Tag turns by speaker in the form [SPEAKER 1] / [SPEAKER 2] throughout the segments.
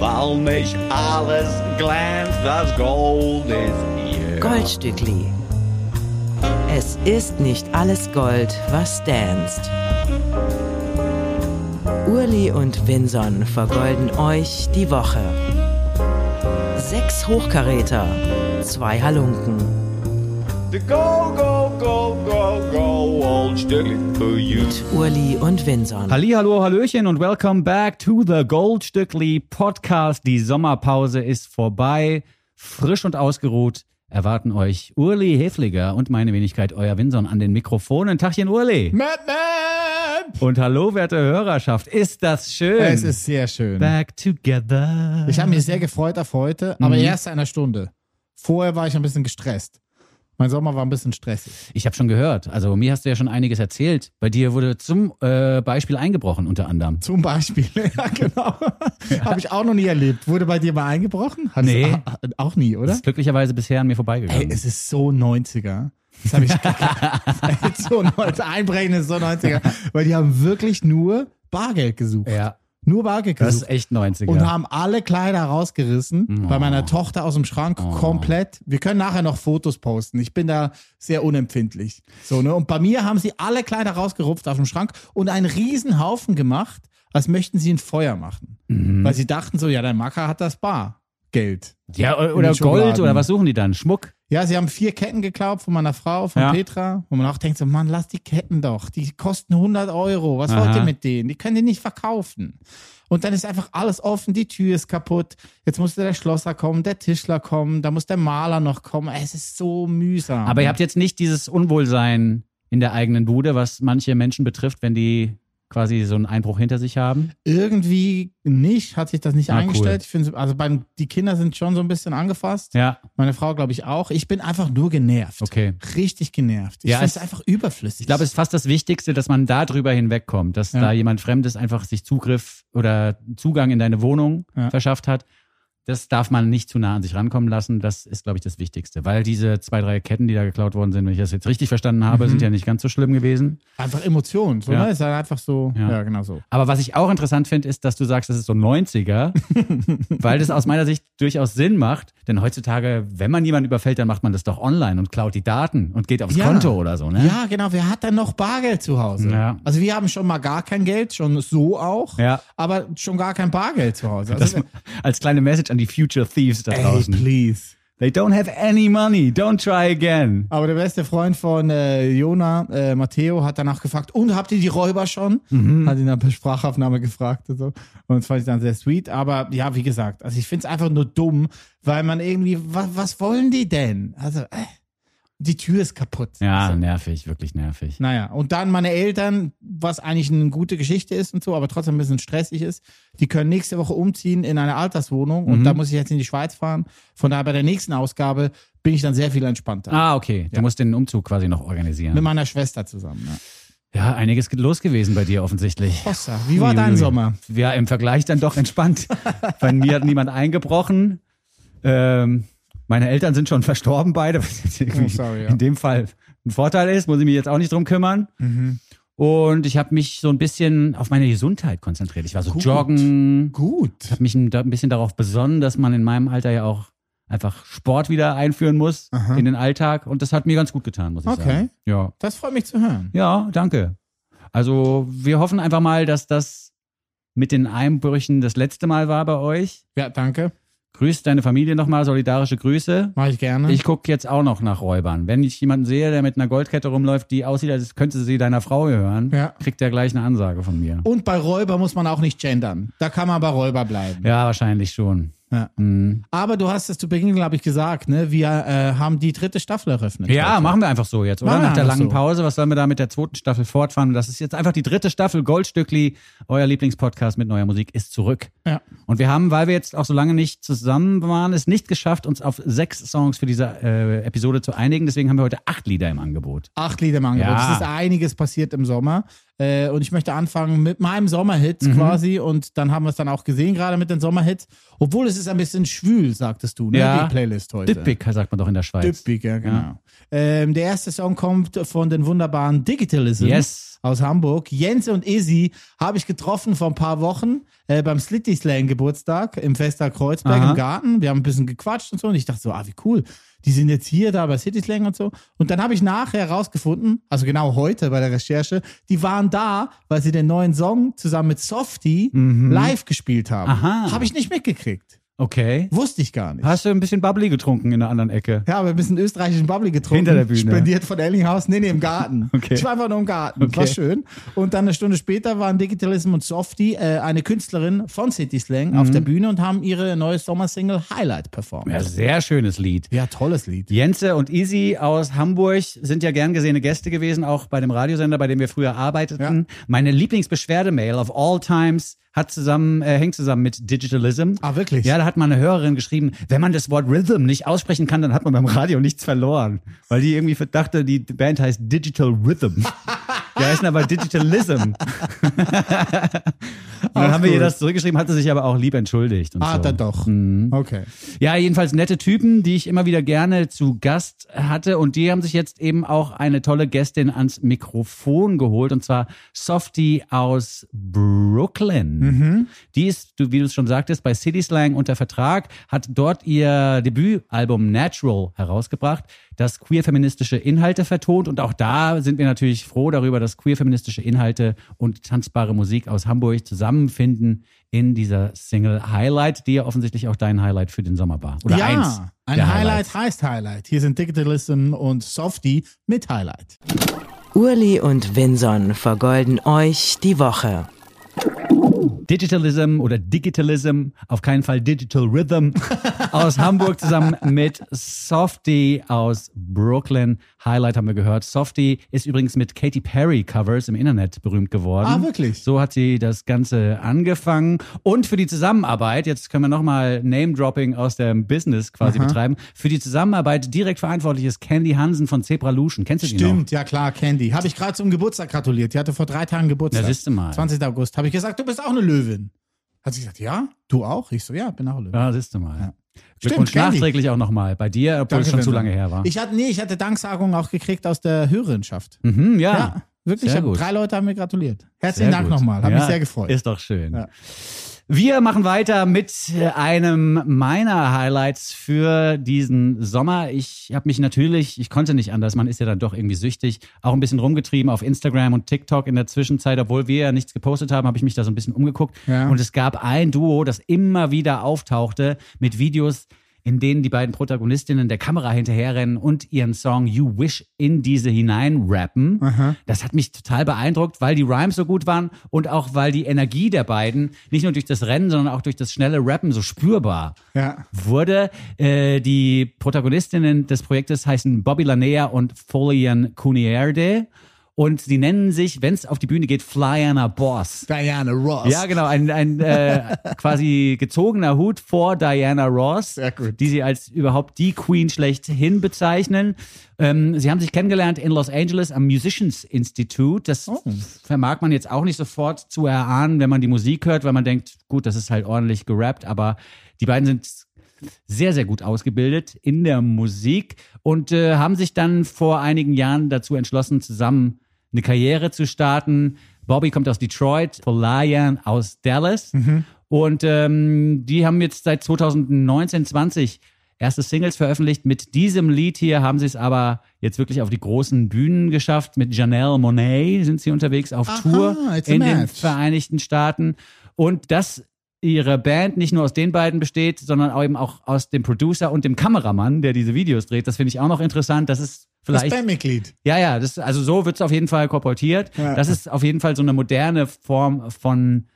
[SPEAKER 1] weil nicht alles glänzt, das Gold ist hier.
[SPEAKER 2] Goldstückli. Es ist nicht alles Gold, was danst. Urli und Vinson vergolden euch die Woche. Sechs Hochkaräter, zwei Halunken.
[SPEAKER 1] The go, go, go, go, go, you.
[SPEAKER 2] Urli und Vinson.
[SPEAKER 3] Hallo, Hallöchen und welcome back to the Goldstückli Podcast. Die Sommerpause ist vorbei. Frisch und ausgeruht erwarten euch Urli Hefliger und meine Wenigkeit, euer Winson an den Mikrofonen. Tachchen Urli.
[SPEAKER 4] Map, Map!
[SPEAKER 3] Und hallo, werte Hörerschaft. Ist das schön?
[SPEAKER 4] Es ist sehr schön.
[SPEAKER 3] Back together.
[SPEAKER 4] Ich habe mich sehr gefreut auf heute, aber
[SPEAKER 3] Mhm.
[SPEAKER 4] erst einer Stunde. Vorher war ich ein bisschen gestresst. Mein Sommer war ein bisschen stressig.
[SPEAKER 3] Ich habe schon gehört. Also mir hast du ja schon einiges erzählt. Bei dir wurde zum äh, Beispiel eingebrochen unter anderem.
[SPEAKER 4] Zum Beispiel. ja, genau. Habe ich auch noch nie erlebt. Wurde bei dir mal eingebrochen? Hat's-
[SPEAKER 3] Nee.
[SPEAKER 4] Auch nie, oder?
[SPEAKER 3] Das ist glücklicherweise bisher an mir
[SPEAKER 4] Ey,
[SPEAKER 3] vorbeigegangen.
[SPEAKER 4] es ist so 90er. Das habe ich so 90, Einbrechen ist so 90er. Weil die haben wirklich nur Bargeld gesucht.
[SPEAKER 3] ja,
[SPEAKER 4] Nur Bargeld
[SPEAKER 3] das
[SPEAKER 4] gesucht.
[SPEAKER 3] ist echt 90er.
[SPEAKER 4] und haben alle Kleider rausgerissen.
[SPEAKER 3] Oh.
[SPEAKER 4] Bei meiner Tochter aus dem Schrank komplett. Wir können nachher noch Fotos posten. Ich bin da sehr unempfindlich. So, ne? Und bei mir haben sie alle Kleider rausgerupft aus dem Schrank und einen riesen Haufen gemacht, als möchten sie ein Feuer machen.
[SPEAKER 3] Mhm.
[SPEAKER 4] Weil sie dachten so, ja, dein Macker hat das Bargeld.
[SPEAKER 3] ja, oder, Gold oder was suchen die dann? Schmuck?
[SPEAKER 4] Ja, sie haben vier Ketten geklaut von meiner Frau, von
[SPEAKER 3] Ja.
[SPEAKER 4] Petra, wo man auch denkt so, Mann, lass die Ketten doch, die kosten 100 Euro, was
[SPEAKER 3] Aha.
[SPEAKER 4] wollt ihr mit denen? Die können die nicht verkaufen. Und dann ist einfach alles offen, die Tür ist kaputt, jetzt musste der Schlosser kommen, der Tischler kommen, da muss der Maler noch kommen, es ist so mühsam.
[SPEAKER 3] Aber ihr habt jetzt nicht dieses Unwohlsein in der eigenen Bude, was manche Menschen betrifft, wenn die quasi so einen Einbruch hinter sich haben.
[SPEAKER 4] Irgendwie nicht, hat sich das nicht
[SPEAKER 3] Ah, cool.
[SPEAKER 4] eingestellt. Ich finde, also beim, die Kinder sind schon so ein bisschen angefasst.
[SPEAKER 3] Ja,
[SPEAKER 4] Meine Frau, glaube ich, auch. Ich bin einfach nur genervt.
[SPEAKER 3] okay.
[SPEAKER 4] Richtig genervt. Ich
[SPEAKER 3] Ja,
[SPEAKER 4] finde es
[SPEAKER 3] es-
[SPEAKER 4] einfach überflüssig.
[SPEAKER 3] Ich glaube, es ist fast das Wichtigste, dass man da drüber hinwegkommt, dass
[SPEAKER 4] Ja.
[SPEAKER 3] da jemand Fremdes einfach sich Zugriff oder Zugang in deine Wohnung
[SPEAKER 4] Ja.
[SPEAKER 3] verschafft hat. Das darf man nicht zu nah an sich rankommen lassen. Das ist, glaube ich, das Wichtigste. Weil diese zwei, drei Ketten, die da geklaut worden sind, wenn ich das jetzt richtig verstanden habe,
[SPEAKER 4] Mhm.
[SPEAKER 3] sind ja nicht ganz so schlimm gewesen.
[SPEAKER 4] einfach Emotionen. So,
[SPEAKER 3] Ja.
[SPEAKER 4] ne? Ist halt einfach so.
[SPEAKER 3] Ja.
[SPEAKER 4] ja genau so.
[SPEAKER 3] Aber was ich auch interessant finde, ist, dass du sagst, das ist so 90er, weil das aus meiner Sicht durchaus Sinn macht. Denn heutzutage, wenn man jemanden überfällt, dann macht man das doch online und klaut die Daten und geht aufs
[SPEAKER 4] Ja.
[SPEAKER 3] Konto oder so, ne?
[SPEAKER 4] Ja, genau. Wer hat denn noch Bargeld zu Hause? Also wir haben schon mal gar kein Geld, schon so auch,
[SPEAKER 3] Ja.
[SPEAKER 4] aber schon gar kein Bargeld zu Hause.
[SPEAKER 3] Das,
[SPEAKER 4] Also,
[SPEAKER 3] als kleine Message an die Future Thieves da
[SPEAKER 4] ey,
[SPEAKER 3] draußen.
[SPEAKER 4] please.
[SPEAKER 3] They don't have any money. Don't try again.
[SPEAKER 4] Aber der beste Freund von äh, Jona, äh, Matteo, hat danach gefragt, und habt ihr die Räuber schon?
[SPEAKER 3] Mhm.
[SPEAKER 4] Hat ihn dann per Sprachaufnahme gefragt und so. Und das fand ich dann sehr sweet. Aber ja, wie gesagt, also ich finde es einfach nur dumm, weil man irgendwie, was, was wollen die denn? Also, äh, die Tür ist kaputt.
[SPEAKER 3] Ja,
[SPEAKER 4] So.
[SPEAKER 3] nervig, wirklich nervig.
[SPEAKER 4] Naja, und dann meine Eltern, was eigentlich eine gute Geschichte ist und so, aber trotzdem ein bisschen stressig ist, die können nächste Woche umziehen in eine Alterswohnung und
[SPEAKER 3] Mhm.
[SPEAKER 4] da muss ich jetzt in die Schweiz fahren. Von daher bei der nächsten Ausgabe bin ich dann sehr viel entspannter.
[SPEAKER 3] Ah, okay. Du
[SPEAKER 4] Ja.
[SPEAKER 3] musst den Umzug quasi noch
[SPEAKER 4] Mit
[SPEAKER 3] organisieren.
[SPEAKER 4] meiner Schwester zusammen. Ja.
[SPEAKER 3] Ja, einiges los gewesen bei dir offensichtlich.
[SPEAKER 4] Hossa, wie war dein. Sommer?
[SPEAKER 3] Ja, im Vergleich dann doch entspannt. bei mir hat niemand eingebrochen. Ähm, meine Eltern sind schon verstorben beide, was
[SPEAKER 4] Oh, sorry, ja.
[SPEAKER 3] in dem Fall ein Vorteil ist, muss ich mich jetzt auch nicht drum kümmern.
[SPEAKER 4] Mhm.
[SPEAKER 3] Und ich habe mich so ein bisschen auf meine Gesundheit konzentriert. Ich war so
[SPEAKER 4] Gut.
[SPEAKER 3] joggen,
[SPEAKER 4] Gut.
[SPEAKER 3] habe mich ein, bisschen darauf besonnen, dass man in meinem Alter ja auch einfach Sport wieder einführen muss
[SPEAKER 4] Aha.
[SPEAKER 3] in den Alltag. Und das hat mir ganz gut getan, muss ich
[SPEAKER 4] Okay.
[SPEAKER 3] sagen. Ja.
[SPEAKER 4] Das freut mich zu hören.
[SPEAKER 3] ja, danke. Also wir hoffen einfach mal, dass das mit den Einbrüchen das letzte Mal war bei euch.
[SPEAKER 4] Ja, danke.
[SPEAKER 3] Grüß deine Familie nochmal, solidarische Grüße.
[SPEAKER 4] Mache ich gerne.
[SPEAKER 3] Ich gucke jetzt auch noch nach Räubern. Wenn ich jemanden sehe, der mit einer Goldkette rumläuft, die aussieht, als könnte sie deiner Frau gehören,
[SPEAKER 4] Ja.
[SPEAKER 3] kriegt er gleich eine Ansage von mir.
[SPEAKER 4] und bei Räuber muss man auch nicht gendern. Da kann man bei Räuber bleiben.
[SPEAKER 3] Ja, wahrscheinlich schon.
[SPEAKER 4] Ja.
[SPEAKER 3] Mhm.
[SPEAKER 4] Aber du hast es zu Beginn, glaube ich, gesagt, ne? Wir äh, haben die dritte Staffel eröffnet.
[SPEAKER 3] Ja,
[SPEAKER 4] heute.
[SPEAKER 3] machen wir einfach so jetzt, oder?
[SPEAKER 4] Machen
[SPEAKER 3] Nach der langen
[SPEAKER 4] so.
[SPEAKER 3] Pause, was sollen wir da mit der zweiten Staffel fortfahren? Das ist jetzt einfach die dritte Staffel. Goldstückli, euer Lieblingspodcast mit neuer Musik, ist zurück.
[SPEAKER 4] Ja.
[SPEAKER 3] Und wir haben, weil wir jetzt auch so lange nicht zusammen waren, es nicht geschafft, uns auf sechs Songs für diese äh, Episode zu einigen. Deswegen haben wir heute acht Lieder im Angebot.
[SPEAKER 4] Acht Lieder im Angebot.
[SPEAKER 3] Ja.
[SPEAKER 4] Es ist einiges passiert im Sommer. Äh, und ich möchte anfangen mit meinem Sommerhit
[SPEAKER 3] Mhm.
[SPEAKER 4] quasi. Und dann haben wir es dann auch gesehen, gerade mit den Sommerhits. Obwohl es ist ein bisschen schwül, sagtest du, ne?
[SPEAKER 3] Ja.
[SPEAKER 4] Die Playlist heute.
[SPEAKER 3] Dippig, sagt man doch in der Schweiz.
[SPEAKER 4] Düppig, ja, genau. Ähm, der erste Song kommt von den wunderbaren Digitalism.
[SPEAKER 3] Yes.
[SPEAKER 4] Aus Hamburg. Jens und Izzy habe ich getroffen vor ein paar Wochen äh, beim Slitty Slang Geburtstag im Fester Kreuzberg
[SPEAKER 3] Aha.
[SPEAKER 4] im Garten. Wir haben ein bisschen gequatscht und so und ich dachte so, ah, wie cool. Die sind jetzt hier da bei City Slang und so. Und dann habe ich nachher herausgefunden, also genau heute bei der Recherche, die waren da, weil sie den neuen Song zusammen mit Softie live gespielt haben.
[SPEAKER 3] Mhm.
[SPEAKER 4] Habe ich nicht mitgekriegt.
[SPEAKER 3] Okay.
[SPEAKER 4] Wusste ich gar nicht.
[SPEAKER 3] Hast du ein bisschen Bubbly getrunken in der anderen Ecke?
[SPEAKER 4] Ja, aber ein bisschen österreichischen Bubbly getrunken.
[SPEAKER 3] Hinter der Bühne.
[SPEAKER 4] Spendiert von Ellinghaus. Nee, nee, im Garten.
[SPEAKER 3] Okay.
[SPEAKER 4] Ich war einfach nur im Garten. War
[SPEAKER 3] Okay.
[SPEAKER 4] schön. Und dann eine Stunde später waren Digitalism und Softie, äh, eine Künstlerin von City Slang, auf der Bühne und haben ihre neue Sommersingle Highlight performt.
[SPEAKER 3] Mhm. Ja, sehr schönes Lied.
[SPEAKER 4] Ja, tolles Lied.
[SPEAKER 3] Jense und Easy aus Hamburg sind ja gern gesehene Gäste gewesen, auch bei dem Radiosender, bei dem wir früher arbeiteten. Meine Lieblingsbeschwerdemail of all times hat zusammen, äh, hängt zusammen mit Digitalism.
[SPEAKER 4] Ah, wirklich?
[SPEAKER 3] Ja, da hat mal eine Hörerin geschrieben, wenn man das Wort Rhythm nicht aussprechen kann, dann hat man beim Radio nichts verloren. Weil die irgendwie dachte, die Band heißt Digital Rhythm. Die heißen aber Digitalism. Und dann haben wir ihr das zurückgeschrieben, hatte sich aber auch lieb entschuldigt.
[SPEAKER 4] Ah,
[SPEAKER 3] so.
[SPEAKER 4] dann doch.
[SPEAKER 3] Mhm.
[SPEAKER 4] Okay.
[SPEAKER 3] Ja, jedenfalls nette Typen, die ich immer wieder gerne zu Gast hatte. Und die haben sich jetzt eben auch eine tolle Gästin ans Mikrofon geholt. Und zwar Softie aus Brooklyn. Die ist, wie du es schon sagtest, bei City Slang unter Vertrag, hat dort ihr Debütalbum Natural herausgebracht, das queer-feministische Inhalte vertont. Und auch da sind wir natürlich froh darüber, dass queer-feministische Inhalte und tanzbare Musik aus Hamburg zusammenfinden in dieser Single Highlight, die ja offensichtlich auch dein Highlight für den Sommer war. Oder
[SPEAKER 4] ja,
[SPEAKER 3] eins.
[SPEAKER 4] ein Highlight
[SPEAKER 3] Highlights.
[SPEAKER 4] heißt Highlight. Hier sind Digitalism und Softie mit Highlight.
[SPEAKER 2] Urli und Vinson vergolden euch die Woche.
[SPEAKER 3] Digitalism oder Digitalism, auf keinen Fall Digital Rhythm aus Hamburg zusammen mit Softie aus Brooklyn. Highlight haben wir gehört. Softie ist übrigens mit Katy Perry Covers im Internet berühmt geworden.
[SPEAKER 4] Ah, wirklich?
[SPEAKER 3] So hat sie das Ganze angefangen. Und für die Zusammenarbeit, jetzt können wir nochmal Name-Dropping aus dem Business quasi betreiben, für die Zusammenarbeit direkt verantwortlich ist Candy Hansen von Zebralution. Kennst du die noch?
[SPEAKER 4] Stimmt, ja klar, Candy. Habe ich gerade zum Geburtstag gratuliert. Die hatte vor drei Tagen Geburtstag.
[SPEAKER 3] Na, siehste mal.
[SPEAKER 4] 20. August. Habe ich gesagt, du bist auch eine Löwin. Hat sie gesagt, ja? Du auch? Ich so, ja, bin auch eine Löwin.
[SPEAKER 3] Ja, siehst du mal.
[SPEAKER 4] Stimmt,
[SPEAKER 3] Glückwunsch
[SPEAKER 4] Candy.
[SPEAKER 3] nachträglich auch nochmal bei dir, obwohl
[SPEAKER 4] Danke,
[SPEAKER 3] es schon zu lange her war.
[SPEAKER 4] Ich hatte, nee, ich hatte Danksagungen auch gekriegt aus der Hörerinschaft.
[SPEAKER 3] mhm, ja.
[SPEAKER 4] Ja, wirklich. Hab-
[SPEAKER 3] gut.
[SPEAKER 4] Drei Leute haben mir gratuliert. Herzlichen
[SPEAKER 3] Sehr
[SPEAKER 4] Dank
[SPEAKER 3] gut.
[SPEAKER 4] nochmal. Hat
[SPEAKER 3] Ja,
[SPEAKER 4] mich sehr gefreut.
[SPEAKER 3] Ist doch schön.
[SPEAKER 4] Ja.
[SPEAKER 3] Wir machen weiter mit äh, einem meiner Highlights für diesen Sommer. Ich habe mich natürlich, ich konnte nicht anders, man ist ja dann doch irgendwie süchtig, auch ein bisschen rumgetrieben auf Instagram und TikTok in der Zwischenzeit. Obwohl wir ja nichts gepostet haben, habe ich mich da so ein bisschen umgeguckt.
[SPEAKER 4] Ja.
[SPEAKER 3] Und es gab ein Duo, das immer wieder auftauchte mit Videos, in denen die beiden Protagonistinnen der Kamera hinterherrennen und ihren Song You Wish in diese hineinrappen. Das hat mich total beeindruckt, weil die Rhymes so gut waren und auch weil die Energie der beiden nicht nur durch das Rennen, sondern auch durch das schnelle Rappen so spürbar
[SPEAKER 4] Ja.
[SPEAKER 3] wurde. Äh, die Protagonistinnen des Projektes heißen Bobby Lanea und Folian Cunierde. Und sie nennen sich, wenn es auf die Bühne geht, Flyana Boss.
[SPEAKER 4] Diana Ross.
[SPEAKER 3] Ja, genau, ein, ein äh, quasi gezogener Hut vor Diana Ross,
[SPEAKER 4] Sehr gut.
[SPEAKER 3] die sie als überhaupt die Queen schlechthin bezeichnen. Ähm, sie haben sich kennengelernt in Los Angeles am Musicians Institute. Das
[SPEAKER 4] Oh.
[SPEAKER 3] vermag man jetzt auch nicht sofort zu erahnen, wenn man die Musik hört, weil man denkt, gut, das ist halt ordentlich gerappt, aber die beiden sind sehr, sehr gut ausgebildet in der Musik und äh, haben sich dann vor einigen Jahren dazu entschlossen, zusammen eine Karriere zu starten. Bobby kommt aus Detroit, Folayan aus Dallas und ähm, die haben jetzt seit 2019, 20 erste Singles veröffentlicht. Mit diesem Lied hier haben sie es aber jetzt wirklich auf die großen Bühnen geschafft. Mit Janelle Monet sind sie unterwegs auf
[SPEAKER 4] Aha,
[SPEAKER 3] Tour in den. Vereinigten Staaten. Und dass ihre Band nicht nur aus den beiden besteht, sondern auch eben auch aus dem Producer und dem Kameramann, der diese Videos dreht. Das finde ich auch noch interessant. Das ist
[SPEAKER 4] Das
[SPEAKER 3] vielleicht
[SPEAKER 4] Bandmitglied.
[SPEAKER 3] ja, ja, das, also so wird es auf jeden Fall korportiert.
[SPEAKER 4] Ja.
[SPEAKER 3] Das ist auf jeden Fall so eine moderne Form von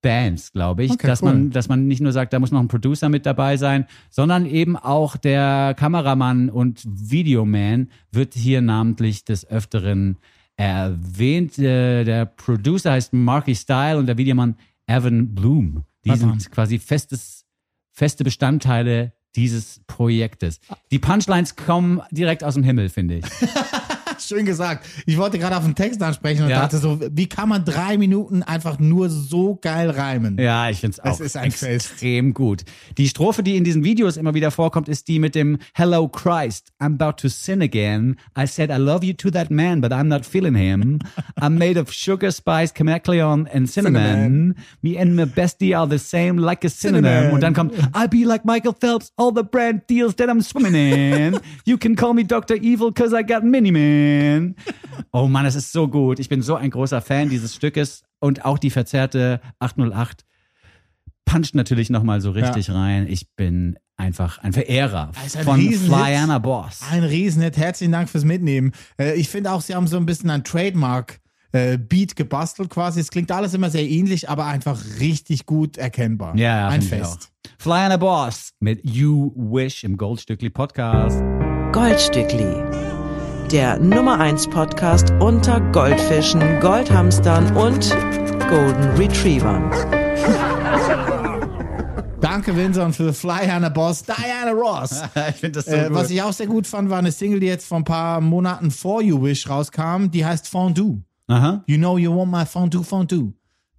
[SPEAKER 3] Bands, glaube ich.
[SPEAKER 4] Okay,
[SPEAKER 3] dass,
[SPEAKER 4] cool.
[SPEAKER 3] man, dass man nicht nur sagt, da muss noch ein Producer mit dabei sein, sondern eben auch der Kameramann und Videoman wird hier namentlich des Öfteren erwähnt. Äh, Der Producer heißt Marky Style und der Videomann Evan Bloom. Die
[SPEAKER 4] mal.
[SPEAKER 3] sind quasi festes, feste Bestandteile dieses Projektes. Die Punchlines kommen direkt aus dem Himmel, finde ich.
[SPEAKER 4] Schön gesagt. Ich wollte gerade auf den Text ansprechen und
[SPEAKER 3] Ja.
[SPEAKER 4] dachte so, wie kann man drei Minuten einfach nur so geil reimen?
[SPEAKER 3] Ja, ich finde es auch
[SPEAKER 4] ist
[SPEAKER 3] extrem gut. Die Strophe, die in diesen Videos immer wieder vorkommt, ist die mit dem Hello Christ, I'm about to sin again. I said I love you to that man, but I'm not feeling him. I'm made of sugar, spice, chameleon and cinnamon. Me and my bestie are the same like a synonym.
[SPEAKER 4] Cinnamon.
[SPEAKER 3] Und dann kommt I be like Michael Phelps, all the brand deals that I'm swimming in. You can call me Dr. Evil cause I got Mini-Man. Oh Mann, es ist so gut. Ich bin so ein großer Fan dieses Stückes und auch die verzerrte 808 puncht natürlich nochmal so richtig rein. Ich bin einfach ein Verehrer
[SPEAKER 4] ist ein
[SPEAKER 3] von. Flyana Boss.
[SPEAKER 4] Ein Riesenhit. Herzlichen Dank fürs Mitnehmen. Äh, ich finde auch, sie haben so ein bisschen ein Trademark. äh, Beat gebastelt quasi. Es klingt alles immer sehr ähnlich, aber einfach richtig gut erkennbar.
[SPEAKER 3] Ja, ja
[SPEAKER 4] ein Fest.
[SPEAKER 3] auch. Flyana Boss mit You Wish im Goldstückli Podcast.
[SPEAKER 2] Goldstückli. Der Nummer 1 Podcast unter Goldfischen, Goldhamstern und Golden Retrievern.
[SPEAKER 4] Danke, Vincent, für Fly Hannah Boss, Diana Ross.
[SPEAKER 3] ich finde das so
[SPEAKER 4] Äh,
[SPEAKER 3] gut.
[SPEAKER 4] was ich auch sehr gut fand, war eine Single, die jetzt vor ein paar Monaten vor You Wish rauskam. Die heißt Fondue.
[SPEAKER 3] Aha.
[SPEAKER 4] You know you want my fondue fondue.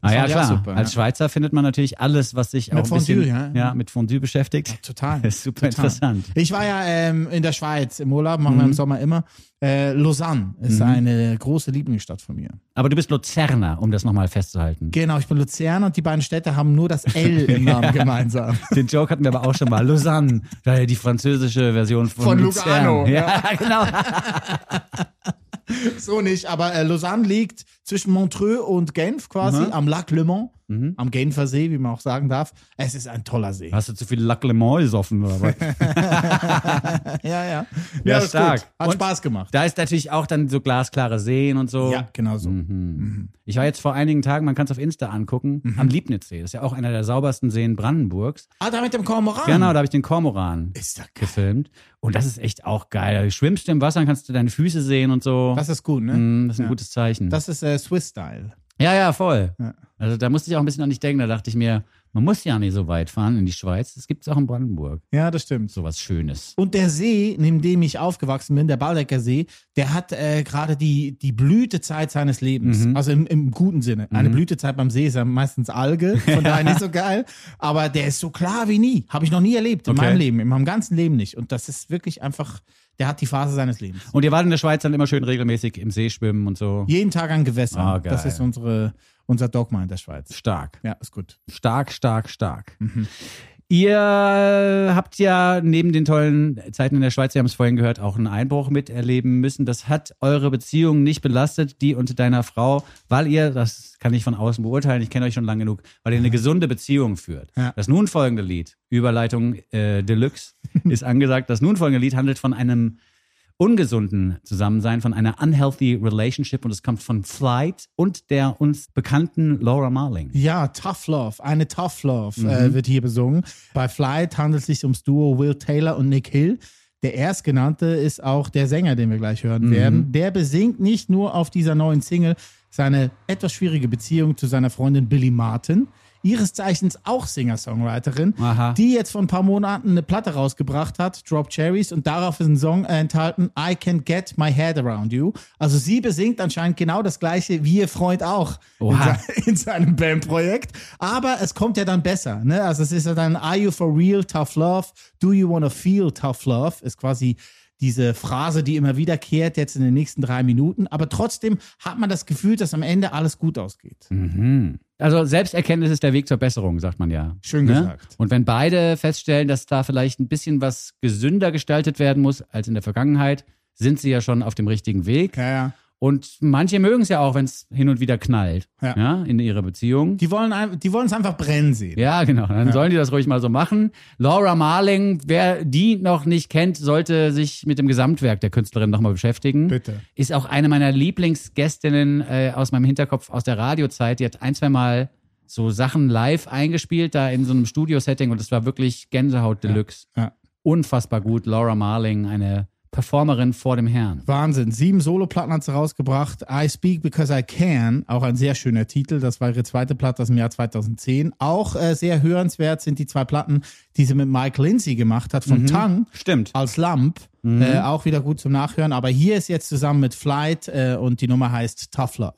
[SPEAKER 4] Das
[SPEAKER 3] Ah ja,
[SPEAKER 4] auch
[SPEAKER 3] klar.
[SPEAKER 4] super,
[SPEAKER 3] Als
[SPEAKER 4] ja.
[SPEAKER 3] Schweizer findet man natürlich alles, was sich auch ein
[SPEAKER 4] Fondue,
[SPEAKER 3] bisschen
[SPEAKER 4] ja.
[SPEAKER 3] mit Fondue beschäftigt.
[SPEAKER 4] Total.
[SPEAKER 3] Das ist super
[SPEAKER 4] total.
[SPEAKER 3] interessant.
[SPEAKER 4] Ich war ja ähm, in der Schweiz im Urlaub, machen
[SPEAKER 3] Mhm.
[SPEAKER 4] wir im Sommer immer. Äh, Lausanne ist eine große Lieblingsstadt von mir.
[SPEAKER 3] Aber du bist Luzerner, um das nochmal festzuhalten.
[SPEAKER 4] Genau, ich bin Luzern und die beiden Städte haben nur das L im Namen gemeinsam.
[SPEAKER 3] Den Joke hatten wir aber auch schon mal. Lausanne, daher die französische Version von,
[SPEAKER 4] Von
[SPEAKER 3] Luzern.
[SPEAKER 4] Lugano,
[SPEAKER 3] Ja, genau.
[SPEAKER 4] So nicht, aber äh, Lausanne liegt zwischen Montreux und Genf quasi
[SPEAKER 3] Mhm.
[SPEAKER 4] am Lac Le Mans, am Genfer See, wie man auch sagen darf. Es ist ein toller See.
[SPEAKER 3] Hast du zu viel Lac Le Mans gesoffen oder was?
[SPEAKER 4] Ja, ja.
[SPEAKER 3] Ja,
[SPEAKER 4] ist
[SPEAKER 3] stark.
[SPEAKER 4] gut. Hat
[SPEAKER 3] Und-
[SPEAKER 4] Spaß gemacht.
[SPEAKER 3] Da ist natürlich auch dann so glasklare Seen und so.
[SPEAKER 4] Ja, genau so.
[SPEAKER 3] Mhm. Ich war jetzt vor einigen Tagen, man kann es auf Insta angucken,
[SPEAKER 4] Mhm.
[SPEAKER 3] am Liebnitzsee. Das ist ja auch einer der saubersten Seen Brandenburgs.
[SPEAKER 4] Ah, da mit dem Kormoran.
[SPEAKER 3] Genau, da habe ich den Kormoran
[SPEAKER 4] Ist ja geil.
[SPEAKER 3] gefilmt. Und das ist echt auch geil. Du schwimmst im Wasser, dann kannst du deine Füße sehen und so.
[SPEAKER 4] Das ist gut, ne?
[SPEAKER 3] Mm, das ist ein
[SPEAKER 4] Ja.
[SPEAKER 3] gutes Zeichen.
[SPEAKER 4] Das ist äh, Swiss-Style.
[SPEAKER 3] Ja, ja, voll.
[SPEAKER 4] Ja.
[SPEAKER 3] Also da musste ich auch ein bisschen an dich denken. Da dachte ich mir, man muss ja nicht so weit fahren in die Schweiz. Das gibt es auch in Brandenburg.
[SPEAKER 4] Ja, das stimmt.
[SPEAKER 3] Sowas Schönes.
[SPEAKER 4] Und der See, neben dem ich aufgewachsen bin, der Baldecker See, der hat äh, gerade die, die Blütezeit seines Lebens.
[SPEAKER 3] Mhm.
[SPEAKER 4] Also im, im guten Sinne. Eine Blütezeit beim See ist ja meistens Alge, von daher nicht so geil. Aber der ist so klar wie nie. Habe ich noch nie erlebt in
[SPEAKER 3] Okay.
[SPEAKER 4] meinem Leben, in meinem ganzen Leben nicht. Und das ist wirklich einfach, der hat die Phase seines Lebens.
[SPEAKER 3] Und ihr wart in der Schweiz dann immer schön regelmäßig im See schwimmen und so.
[SPEAKER 4] Jeden Tag an Gewässern.
[SPEAKER 3] Geil.
[SPEAKER 4] das ist unsere, unser Dogma in der Schweiz.
[SPEAKER 3] Stark.
[SPEAKER 4] Ja, ist gut.
[SPEAKER 3] Stark, stark, stark.
[SPEAKER 4] Mhm.
[SPEAKER 3] Ihr habt ja neben den tollen Zeiten in der Schweiz, wir haben es vorhin gehört, auch einen Einbruch miterleben müssen. Das hat eure Beziehung nicht belastet, die und deiner Frau, weil ihr, das kann ich von außen beurteilen, ich kenne euch schon lang genug, weil ihr eine gesunde Beziehung führt.
[SPEAKER 4] Ja.
[SPEAKER 3] Das nun folgende Lied, Überleitung äh, Deluxe, ist angesagt. Das nun folgende Lied handelt von einem ungesunden Zusammensein, von einer unhealthy relationship und es kommt von Flight und der uns bekannten Laura Marling.
[SPEAKER 4] Ja, Tough Love. Eine Tough Love
[SPEAKER 3] Mhm.
[SPEAKER 4] äh, wird hier besungen. Bei Flight handelt es sich ums Duo Will Taylor und Nick Hill. Der erstgenannte ist auch der Sänger, den wir gleich
[SPEAKER 3] Mhm.
[SPEAKER 4] hören werden. Der besingt nicht nur auf dieser neuen Single seine etwas schwierige Beziehung zu seiner Freundin Billy Martin, ihres Zeichens auch Singer-Songwriterin, die jetzt vor ein paar Monaten eine Platte rausgebracht hat, Drop Cherries, und darauf ist ein Song äh, enthalten, I Can't Get My Head Around You. Also sie besingt anscheinend genau das gleiche wie ihr Freund auch in, se in seinem Bandprojekt. Aber es kommt ja dann besser. Ne? Also es ist ja dann, Are you for real tough love? Do you wanna feel tough love? Ist quasi diese Phrase, die immer wiederkehrt jetzt in den nächsten drei Minuten. Aber trotzdem hat man das Gefühl, dass am Ende alles gut ausgeht.
[SPEAKER 3] Mhm. Also Selbsterkenntnis ist der Weg zur Besserung, sagt man ja. Ne?
[SPEAKER 4] Schön gesagt.
[SPEAKER 3] Und wenn beide feststellen, dass da vielleicht ein bisschen was gesünder gestaltet werden muss als in der Vergangenheit, sind sie ja schon auf dem richtigen Weg.
[SPEAKER 4] Ja, ja.
[SPEAKER 3] Und manche mögen es ja auch, wenn es hin und wieder knallt
[SPEAKER 4] Ja.
[SPEAKER 3] ja. in ihrer Beziehung.
[SPEAKER 4] Die wollen die wollen es einfach brennen sehen.
[SPEAKER 3] Ja, genau. Dann sollen die das ruhig mal so machen. Laura Marling, wer die noch nicht kennt, sollte sich mit dem Gesamtwerk der Künstlerin nochmal beschäftigen.
[SPEAKER 4] Bitte.
[SPEAKER 3] Ist auch eine meiner Lieblingsgästinnen äh, aus meinem Hinterkopf aus der Radiozeit. Die hat ein, zwei Mal so Sachen live eingespielt, da in so einem Studio-Setting und es war wirklich Gänsehaut Deluxe.
[SPEAKER 4] Ja.
[SPEAKER 3] Unfassbar gut. Laura Marling, eine Performerin vor dem Herrn.
[SPEAKER 4] Wahnsinn. Sieben Soloplatten hat sie rausgebracht. I Speak Because I Can, auch ein sehr schöner Titel. Das war ihre zweite Platte aus dem Jahr 2010. Auch äh, sehr hörenswert sind die zwei Platten, die sie mit Mike Lindsay gemacht hat, von Tang
[SPEAKER 3] Stimmt.
[SPEAKER 4] als Lump. Äh, auch wieder gut zum Nachhören. Aber hier ist jetzt zusammen mit Flight äh, und die Nummer heißt Tough Love.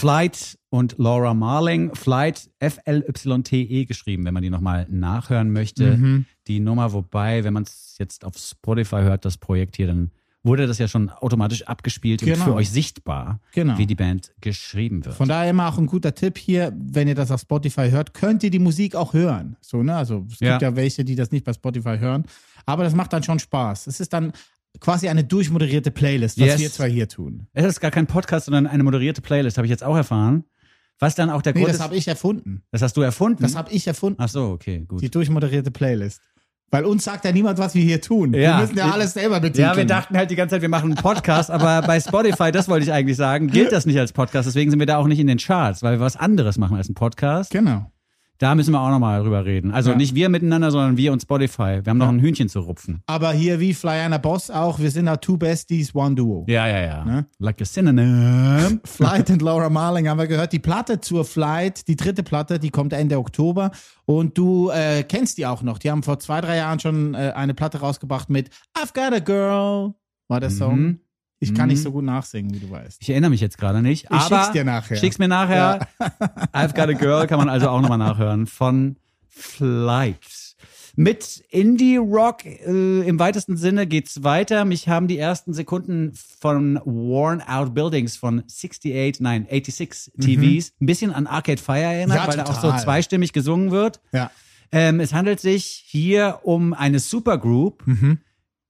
[SPEAKER 3] Flight und Laura Marling. Flight, F-L-Y-T-E geschrieben, wenn man die nochmal nachhören möchte.
[SPEAKER 4] Mhm.
[SPEAKER 3] Die Nummer, wobei, wenn man es jetzt auf Spotify hört, das Projekt hier, dann wurde das ja schon automatisch abgespielt und
[SPEAKER 4] Genau.
[SPEAKER 3] für euch sichtbar,
[SPEAKER 4] Genau.
[SPEAKER 3] wie die Band geschrieben wird.
[SPEAKER 4] Von daher immer auch ein guter Tipp hier, wenn ihr das auf Spotify hört, könnt ihr die Musik auch hören. So, ne? Also es
[SPEAKER 3] Ja.
[SPEAKER 4] gibt ja welche, die das nicht bei Spotify hören. Aber das macht dann schon Spaß. Es ist dann quasi eine durchmoderierte Playlist, was
[SPEAKER 3] Yes.
[SPEAKER 4] wir zwar hier tun.
[SPEAKER 3] es ist gar kein Podcast, sondern eine moderierte Playlist, habe ich jetzt auch erfahren. Was dann auch der
[SPEAKER 4] Nee,
[SPEAKER 3] Grund
[SPEAKER 4] das
[SPEAKER 3] ist,
[SPEAKER 4] habe ich erfunden.
[SPEAKER 3] das hast du erfunden?
[SPEAKER 4] Das habe ich erfunden.
[SPEAKER 3] Ach so, okay, gut.
[SPEAKER 4] Die durchmoderierte Playlist. Weil uns sagt ja niemand, was wir hier tun.
[SPEAKER 3] Ja.
[SPEAKER 4] Wir müssen ja alles selber betiteln.
[SPEAKER 3] Ja, wir dachten halt die ganze Zeit, wir machen einen Podcast, aber bei Spotify, das wollte ich eigentlich sagen, gilt das nicht als Podcast. Deswegen sind wir da auch nicht in den Charts, weil wir was anderes machen als ein Podcast.
[SPEAKER 4] Genau.
[SPEAKER 3] Da müssen wir auch nochmal drüber reden. Also
[SPEAKER 4] Ja.
[SPEAKER 3] nicht wir miteinander, sondern wir und Spotify. Wir haben noch ein Hühnchen zu rupfen.
[SPEAKER 4] Aber hier wie Fly Einer Boss auch, wir sind ja Two Besties, One Duo.
[SPEAKER 3] Ja, ja, ja.
[SPEAKER 4] Ne?
[SPEAKER 3] Like a synonym.
[SPEAKER 4] Flight und Laura Marling haben wir gehört. Die Platte zur Flight, die dritte Platte, die kommt Ende Oktober. Und du äh, kennst die auch noch. Die haben vor zwei, drei Jahren schon äh, eine Platte rausgebracht mit I've Got a Girl, war der Song.
[SPEAKER 3] Mhm.
[SPEAKER 4] Ich kann
[SPEAKER 3] Mhm.
[SPEAKER 4] nicht so gut nachsingen, wie du weißt.
[SPEAKER 3] Ich erinnere mich jetzt gerade nicht.
[SPEAKER 4] Ich
[SPEAKER 3] aber
[SPEAKER 4] schick's dir nachher.
[SPEAKER 3] Schick's mir nachher. I've Got a Girl kann man also auch nochmal nachhören von Flight. Mit Indie Rock äh, im weitesten Sinne geht's weiter. Mich haben die ersten Sekunden von Worn Out Buildings von 68, nein, 86 TVs ein bisschen an Arcade Fire erinnert,
[SPEAKER 4] Mhm. Ja,
[SPEAKER 3] weil da auch so zweistimmig gesungen wird.
[SPEAKER 4] Ja.
[SPEAKER 3] Ähm, es handelt sich hier um eine Supergroup.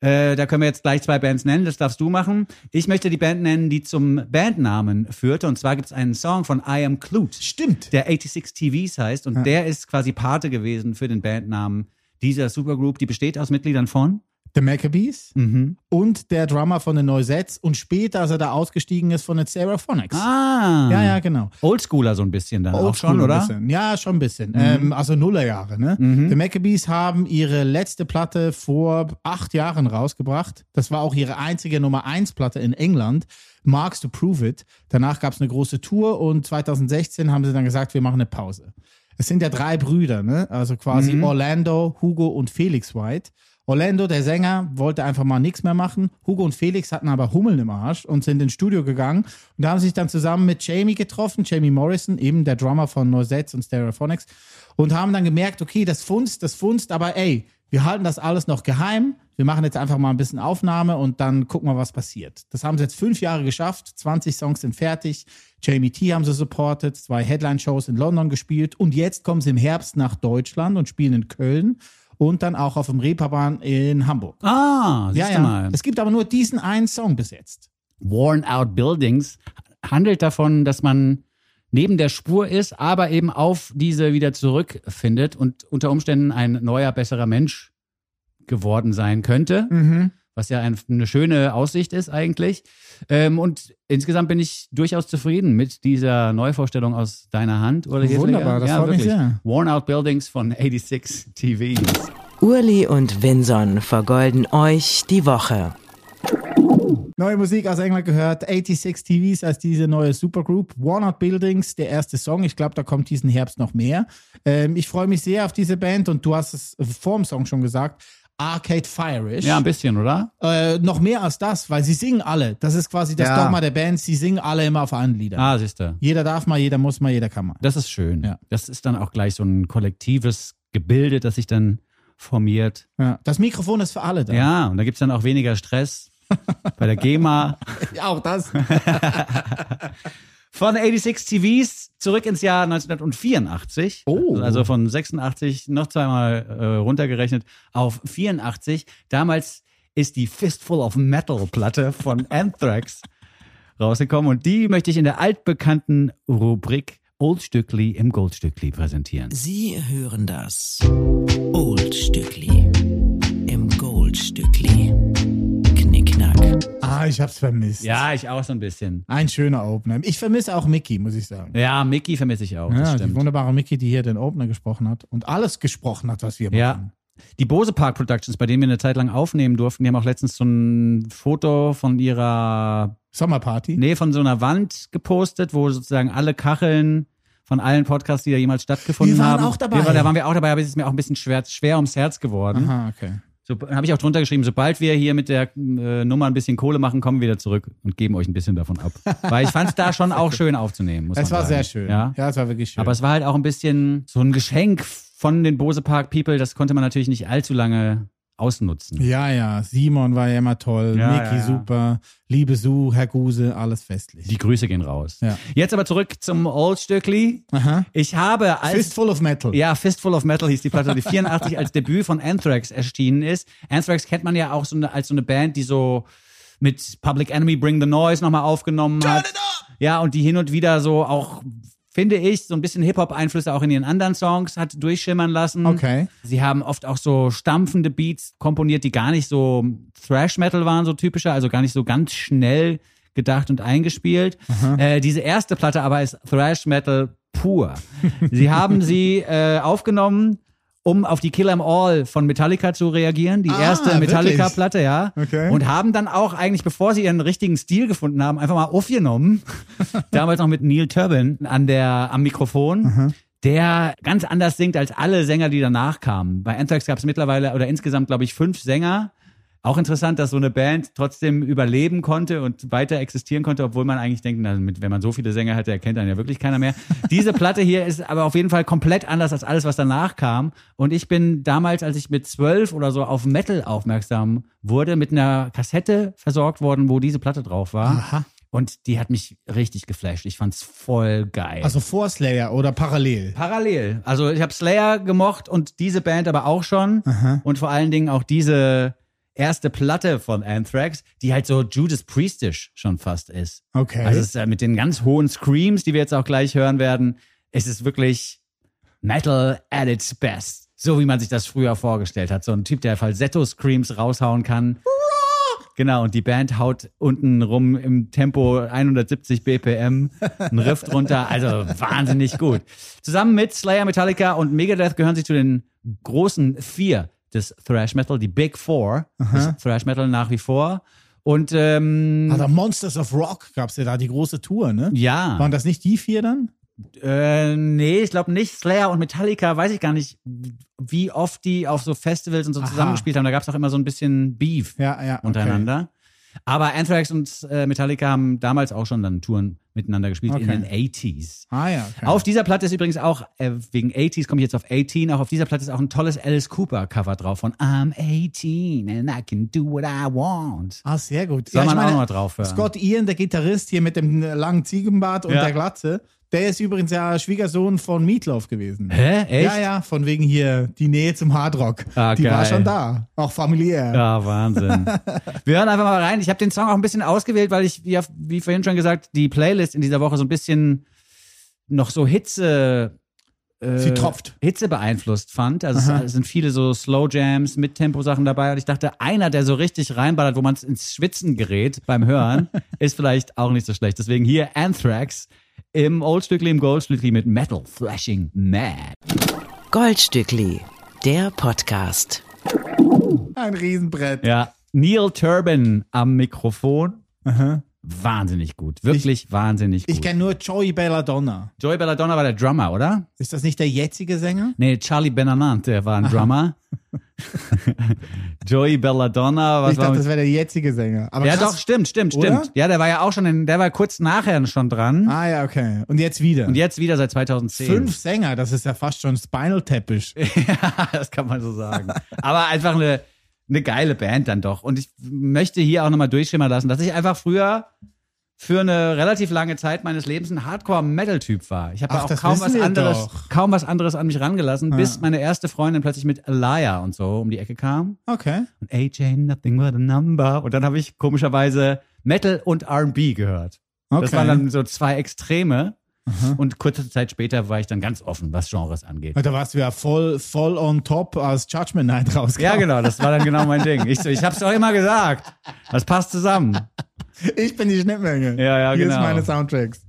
[SPEAKER 3] Äh, da können wir jetzt gleich zwei Bands nennen, das darfst du machen. Ich möchte die Band nennen, die zum Bandnamen führte. Und zwar gibt es einen Song von I Am Clute,
[SPEAKER 4] Stimmt.
[SPEAKER 3] der 86 TVs heißt. Und der ist quasi Pate gewesen für den Bandnamen dieser Supergroup. Die besteht aus Mitgliedern von.
[SPEAKER 4] The Maccabees
[SPEAKER 3] Mhm.
[SPEAKER 4] und der Drummer von den Noisettes und später, als er da ausgestiegen ist, von den Seraphonics.
[SPEAKER 3] Ah.
[SPEAKER 4] Ja, ja, genau.
[SPEAKER 3] Oldschooler so ein bisschen dann auch schon, oder? Mhm.
[SPEAKER 4] Bisschen. Ja, schon ein bisschen. Ähm, also Nullerjahre. Ne? Die Maccabees haben ihre letzte Platte vor acht Jahren rausgebracht. Das war auch ihre einzige Nummer 1 Platte in England. Marks to Prove It. Danach gab es eine große Tour und 2016 haben sie dann gesagt, wir machen eine Pause. Es sind ja drei Brüder, ne? also quasi
[SPEAKER 3] Mhm.
[SPEAKER 4] Orlando, Hugo und Felix White. Orlando, der Sänger, wollte einfach mal nichts mehr machen. Hugo und Felix hatten aber Hummeln im Arsch und sind ins Studio gegangen. Und haben sich dann zusammen mit Jamie getroffen, Jamie Morrison, eben der Drummer von Noisettes und Stereophonics, und haben dann gemerkt, okay, das funzt, das funzt, aber ey, wir halten das alles noch geheim. Wir machen jetzt einfach mal ein bisschen Aufnahme und dann gucken wir, was passiert. Das haben sie jetzt fünf Jahre geschafft. 20 Songs sind fertig. Jamie T haben sie supported, zwei Headline-Shows in London gespielt und jetzt kommen sie im Herbst nach Deutschland und spielen in Köln und dann auch auf dem Reeperbahn in Hamburg.
[SPEAKER 3] Ah, siehst
[SPEAKER 4] Ja,
[SPEAKER 3] du
[SPEAKER 4] ja.
[SPEAKER 3] mal.
[SPEAKER 4] Es gibt aber nur diesen einen Song bis jetzt.
[SPEAKER 3] Worn Out Buildings handelt davon, dass man neben der Spur ist, aber eben auf diese wieder zurückfindet und unter Umständen ein neuer, besserer Mensch geworden sein könnte,
[SPEAKER 4] Mhm.
[SPEAKER 3] Was ja ein, eine schöne Aussicht ist eigentlich. Ähm, und insgesamt bin ich durchaus zufrieden mit dieser Neuvorstellung aus deiner Hand. Oder
[SPEAKER 4] Wunderbar, das
[SPEAKER 3] ja,
[SPEAKER 4] freut mich sehr.
[SPEAKER 3] Worn Out Buildings von 86 TVs.
[SPEAKER 2] Urli und Vinson vergolden euch die Woche.
[SPEAKER 4] Neue Musik aus England gehört. 86 TVs als diese neue Supergroup. Walnut Buildings, der erste Song. Ich glaube, da kommt diesen Herbst noch mehr. Ähm, ich freue mich sehr auf diese Band und du hast es vor dem Song schon gesagt. Arcade Fire-ish.
[SPEAKER 3] Ja, ein bisschen, oder?
[SPEAKER 4] Äh, noch mehr als das, weil sie singen alle. Das ist quasi das
[SPEAKER 3] Ja.
[SPEAKER 4] Dogma der Band. Sie singen alle immer auf einen Lieder.
[SPEAKER 3] Ah, siehst du.
[SPEAKER 4] Jeder darf mal, jeder muss mal, jeder kann mal.
[SPEAKER 3] Das ist schön.
[SPEAKER 4] Ja.
[SPEAKER 3] Das ist dann auch gleich so ein kollektives Gebilde, das sich dann formiert.
[SPEAKER 4] Ja. Das Mikrofon ist für alle da.
[SPEAKER 3] Ja, und da gibt's dann auch weniger Stress bei der GEMA.
[SPEAKER 4] Auch das.
[SPEAKER 3] Von 86 TVs zurück ins Jahr 1984.
[SPEAKER 4] Oh.
[SPEAKER 3] Also von 86 noch zweimal äh, runtergerechnet auf 84. Damals ist die Fistful of Metal Platte von Anthrax rausgekommen und die möchte ich in der altbekannten Rubrik Oldstückli im Goldstückli präsentieren.
[SPEAKER 2] Sie hören das Oldstückli im Goldstückli.
[SPEAKER 4] Ah, ich hab's vermisst.
[SPEAKER 3] Ja, ich auch so ein bisschen.
[SPEAKER 4] Ein schöner Opener. Ich vermisse auch Mickey, muss ich sagen.
[SPEAKER 3] Ja, Mickey vermisse ich auch. das
[SPEAKER 4] Ja, die wunderbare Mickey, die hier den Opener gesprochen hat und alles gesprochen hat, was wir machen.
[SPEAKER 3] Ja. Die Bose Park Productions, bei denen wir eine Zeit lang aufnehmen durften, die haben auch letztens so ein Foto von ihrer,
[SPEAKER 4] Sommerparty?
[SPEAKER 3] nee, von so einer Wand gepostet, wo sozusagen alle Kacheln von allen Podcasts, die da jemals stattgefunden
[SPEAKER 4] Wir waren
[SPEAKER 3] haben.
[SPEAKER 4] auch dabei.
[SPEAKER 3] Wir, da waren wir auch dabei, aber es ist mir auch ein bisschen schwer, schwer ums Herz geworden.
[SPEAKER 4] Aha, okay.
[SPEAKER 3] So habe ich auch drunter geschrieben, sobald wir hier mit der äh, Nummer ein bisschen Kohle machen, kommen wir wieder zurück und geben euch ein bisschen davon ab. Weil ich fand es da schon auch schön aufzunehmen. Muss
[SPEAKER 4] Es
[SPEAKER 3] man
[SPEAKER 4] war
[SPEAKER 3] sagen.
[SPEAKER 4] sehr schön.
[SPEAKER 3] Ja?
[SPEAKER 4] ja, es war wirklich schön.
[SPEAKER 3] Aber es war halt auch ein bisschen so ein Geschenk von den Bose Park People, das konnte man natürlich nicht allzu lange ausnutzen.
[SPEAKER 4] ja, ja, Simon war ja immer toll,
[SPEAKER 3] Ja,
[SPEAKER 4] Niki
[SPEAKER 3] ja,
[SPEAKER 4] super, liebe Su, Herr Guse, alles festlich.
[SPEAKER 3] Die Grüße gehen raus.
[SPEAKER 4] Ja.
[SPEAKER 3] Jetzt aber zurück zum Old Stückli.
[SPEAKER 4] Aha.
[SPEAKER 3] Ich habe als
[SPEAKER 4] Fistful of Metal.
[SPEAKER 3] Ja, Fistful of Metal hieß die Platte, die 84 als Debüt von Anthrax erschienen ist. Anthrax kennt man ja auch so eine, als so eine Band, die so mit Public Enemy Bring the Noise nochmal aufgenommen hat. Ja, und die hin und wieder so auch, finde ich, so ein bisschen Hip-Hop-Einflüsse auch in ihren anderen Songs hat durchschimmern lassen.
[SPEAKER 4] Okay.
[SPEAKER 3] Sie haben oft auch so stampfende Beats komponiert, die gar nicht so Thrash-Metal waren, so typischer, also gar nicht so ganz schnell gedacht und eingespielt. Äh, diese erste Platte aber ist Thrash-Metal pur. Sie haben sie äh, aufgenommen, um auf die Kill 'em All von Metallica zu reagieren, die
[SPEAKER 4] Ah,
[SPEAKER 3] erste? Metallica-Platte, ja.
[SPEAKER 4] Okay.
[SPEAKER 3] Und haben dann auch eigentlich, bevor sie ihren richtigen Stil gefunden haben, einfach mal aufgenommen. Damals noch mit Neil Turbin an der, am Mikrofon. Der ganz anders singt als alle Sänger, die danach kamen. Bei Anthrax gab es mittlerweile oder insgesamt, glaube ich, fünf Sänger. Auch interessant, dass so eine Band trotzdem überleben konnte und weiter existieren konnte, obwohl man eigentlich denkt, na, mit, wenn man so viele Sänger hätte, erkennt dann ja wirklich keiner mehr. Diese Platte hier ist aber auf jeden Fall komplett anders als alles, was danach kam. Und ich bin damals, als ich mit zwölf oder so auf Metal aufmerksam wurde, mit einer Kassette versorgt worden, wo diese Platte drauf war.
[SPEAKER 4] Aha.
[SPEAKER 3] Und die hat mich richtig geflasht. Ich fand's voll geil.
[SPEAKER 4] Also vor Slayer oder parallel.
[SPEAKER 3] Parallel. Also ich habe Slayer gemocht und diese Band aber auch schon. Und vor allen Dingen auch diese erste Platte von Anthrax, die halt so Judas Priestisch schon fast ist.
[SPEAKER 4] Okay.
[SPEAKER 3] Also es ist ja mit den ganz hohen Screams, die wir jetzt auch gleich hören werden, es ist wirklich Metal at its best. So wie man sich das früher vorgestellt hat. So ein Typ, der Falsetto-Screams raushauen kann. Genau, und die Band haut unten rum im Tempo 170 BPM einen Riff drunter. Also wahnsinnig gut. Zusammen mit Slayer, Metallica und Megadeth gehören sie zu den großen vier des Thrash Metal, die Big Four Thrash Metal nach wie vor. Und ähm,
[SPEAKER 4] Also Monsters of Rock gab's ja da die große Tour, ne?
[SPEAKER 3] ja.
[SPEAKER 4] Waren das nicht die vier dann?
[SPEAKER 3] Äh, nee, ich glaube nicht. Slayer und Metallica, weiß ich gar nicht, wie oft die auf so Festivals und so
[SPEAKER 4] Aha.
[SPEAKER 3] zusammengespielt haben. Da gab es auch immer so ein bisschen Beef
[SPEAKER 4] Ja, ja. okay.
[SPEAKER 3] Aber Anthrax und äh, Metallica haben damals auch schon dann Touren miteinander gespielt in
[SPEAKER 4] Okay.
[SPEAKER 3] den 80s.
[SPEAKER 4] Ah ja. Okay.
[SPEAKER 3] Auf dieser Platte ist übrigens auch, äh, wegen 80s komme ich jetzt auf 18, auch auf dieser Platte ist auch ein tolles Alice Cooper Cover drauf von I'm 18 and I can do what I want.
[SPEAKER 4] Ah, sehr gut.
[SPEAKER 3] Soll
[SPEAKER 4] ich
[SPEAKER 3] man auch
[SPEAKER 4] meine,
[SPEAKER 3] noch mal drauf hören.
[SPEAKER 4] Scott Ian, der Gitarrist hier mit dem langen Ziegenbart und
[SPEAKER 3] Ja.
[SPEAKER 4] der Glatze, der ist übrigens ja Schwiegersohn von Meatloaf gewesen.
[SPEAKER 3] Hä? Echt?
[SPEAKER 4] Ja, ja, von wegen hier die Nähe zum Hardrock.
[SPEAKER 3] Ah,
[SPEAKER 4] die war
[SPEAKER 3] geil.
[SPEAKER 4] schon da. Auch familiär.
[SPEAKER 3] Ja, Wahnsinn. Wir hören einfach mal rein. Ich habe den Song auch ein bisschen ausgewählt, weil ich, wie, vorhin schon gesagt, die Playlist in dieser Woche so ein bisschen noch so Hitze. Äh,
[SPEAKER 4] Sie tropft.
[SPEAKER 3] Hitze beeinflusst fand. Also es- es sind viele so Slow Jams mit Tempo-Sachen dabei. Und ich dachte, einer, der so richtig reinballert, wo man ins Schwitzen gerät beim Hören, ist vielleicht auch nicht so schlecht. Deswegen hier Anthrax im Oldstückli, im Goldstückli mit Metal Flashing Mad.
[SPEAKER 2] Goldstückli, der Podcast.
[SPEAKER 4] Ein Riesenbrett.
[SPEAKER 3] Ja, Neil Turbin am Mikrofon. Wahnsinnig gut. Wirklich wahnsinnig gut.
[SPEAKER 4] Ich kenne nur Joey Belladonna.
[SPEAKER 3] Joey Belladonna war der Drummer, oder?
[SPEAKER 4] Ist das nicht der jetzige Sänger?
[SPEAKER 3] Nee, Charlie Benanante war ein Drummer. Joey Belladonna, was
[SPEAKER 4] ich
[SPEAKER 3] war
[SPEAKER 4] dachte, das wäre der jetzige Sänger. Aber
[SPEAKER 3] Ja,
[SPEAKER 4] krass.
[SPEAKER 3] doch, stimmt, stimmt,
[SPEAKER 4] Oder?
[SPEAKER 3] stimmt. Ja, der war ja auch schon in, der war kurz nachher schon dran.
[SPEAKER 4] Ah ja, okay. Und jetzt wieder.
[SPEAKER 3] Und jetzt wieder seit 2010.
[SPEAKER 4] Fünf Sänger, das ist ja fast schon Spinal Teppich.
[SPEAKER 3] ja, das kann man so sagen. Aber einfach eine, eine geile Band dann doch. Und ich möchte hier auch nochmal durchschimmern lassen, dass ich einfach früher für eine relativ lange Zeit meines Lebens ein Hardcore-Metal-Typ war. Ich habe auch
[SPEAKER 4] das
[SPEAKER 3] kaum was anderes,
[SPEAKER 4] doch.
[SPEAKER 3] kaum was anderes an mich rangelassen, bis meine erste Freundin plötzlich mit Alaya und so um die Ecke kam.
[SPEAKER 4] Okay.
[SPEAKER 3] Und AJ, nothing but a number. Und dann habe ich komischerweise Metal und R&B gehört. Das
[SPEAKER 4] Okay.
[SPEAKER 3] waren dann so zwei Extreme. Und kurze Zeit später war ich dann ganz offen, was Genres angeht.
[SPEAKER 4] Da warst du ja voll, voll on top, als Judgment Night rauskam.
[SPEAKER 3] Ja, genau, das war dann genau mein Ding. Ich, ich hab's doch immer gesagt. Das passt zusammen.
[SPEAKER 4] Ich bin die Schnittmenge.
[SPEAKER 3] Ja, ja,
[SPEAKER 4] Hier
[SPEAKER 3] genau.
[SPEAKER 4] ist meine Soundtracks.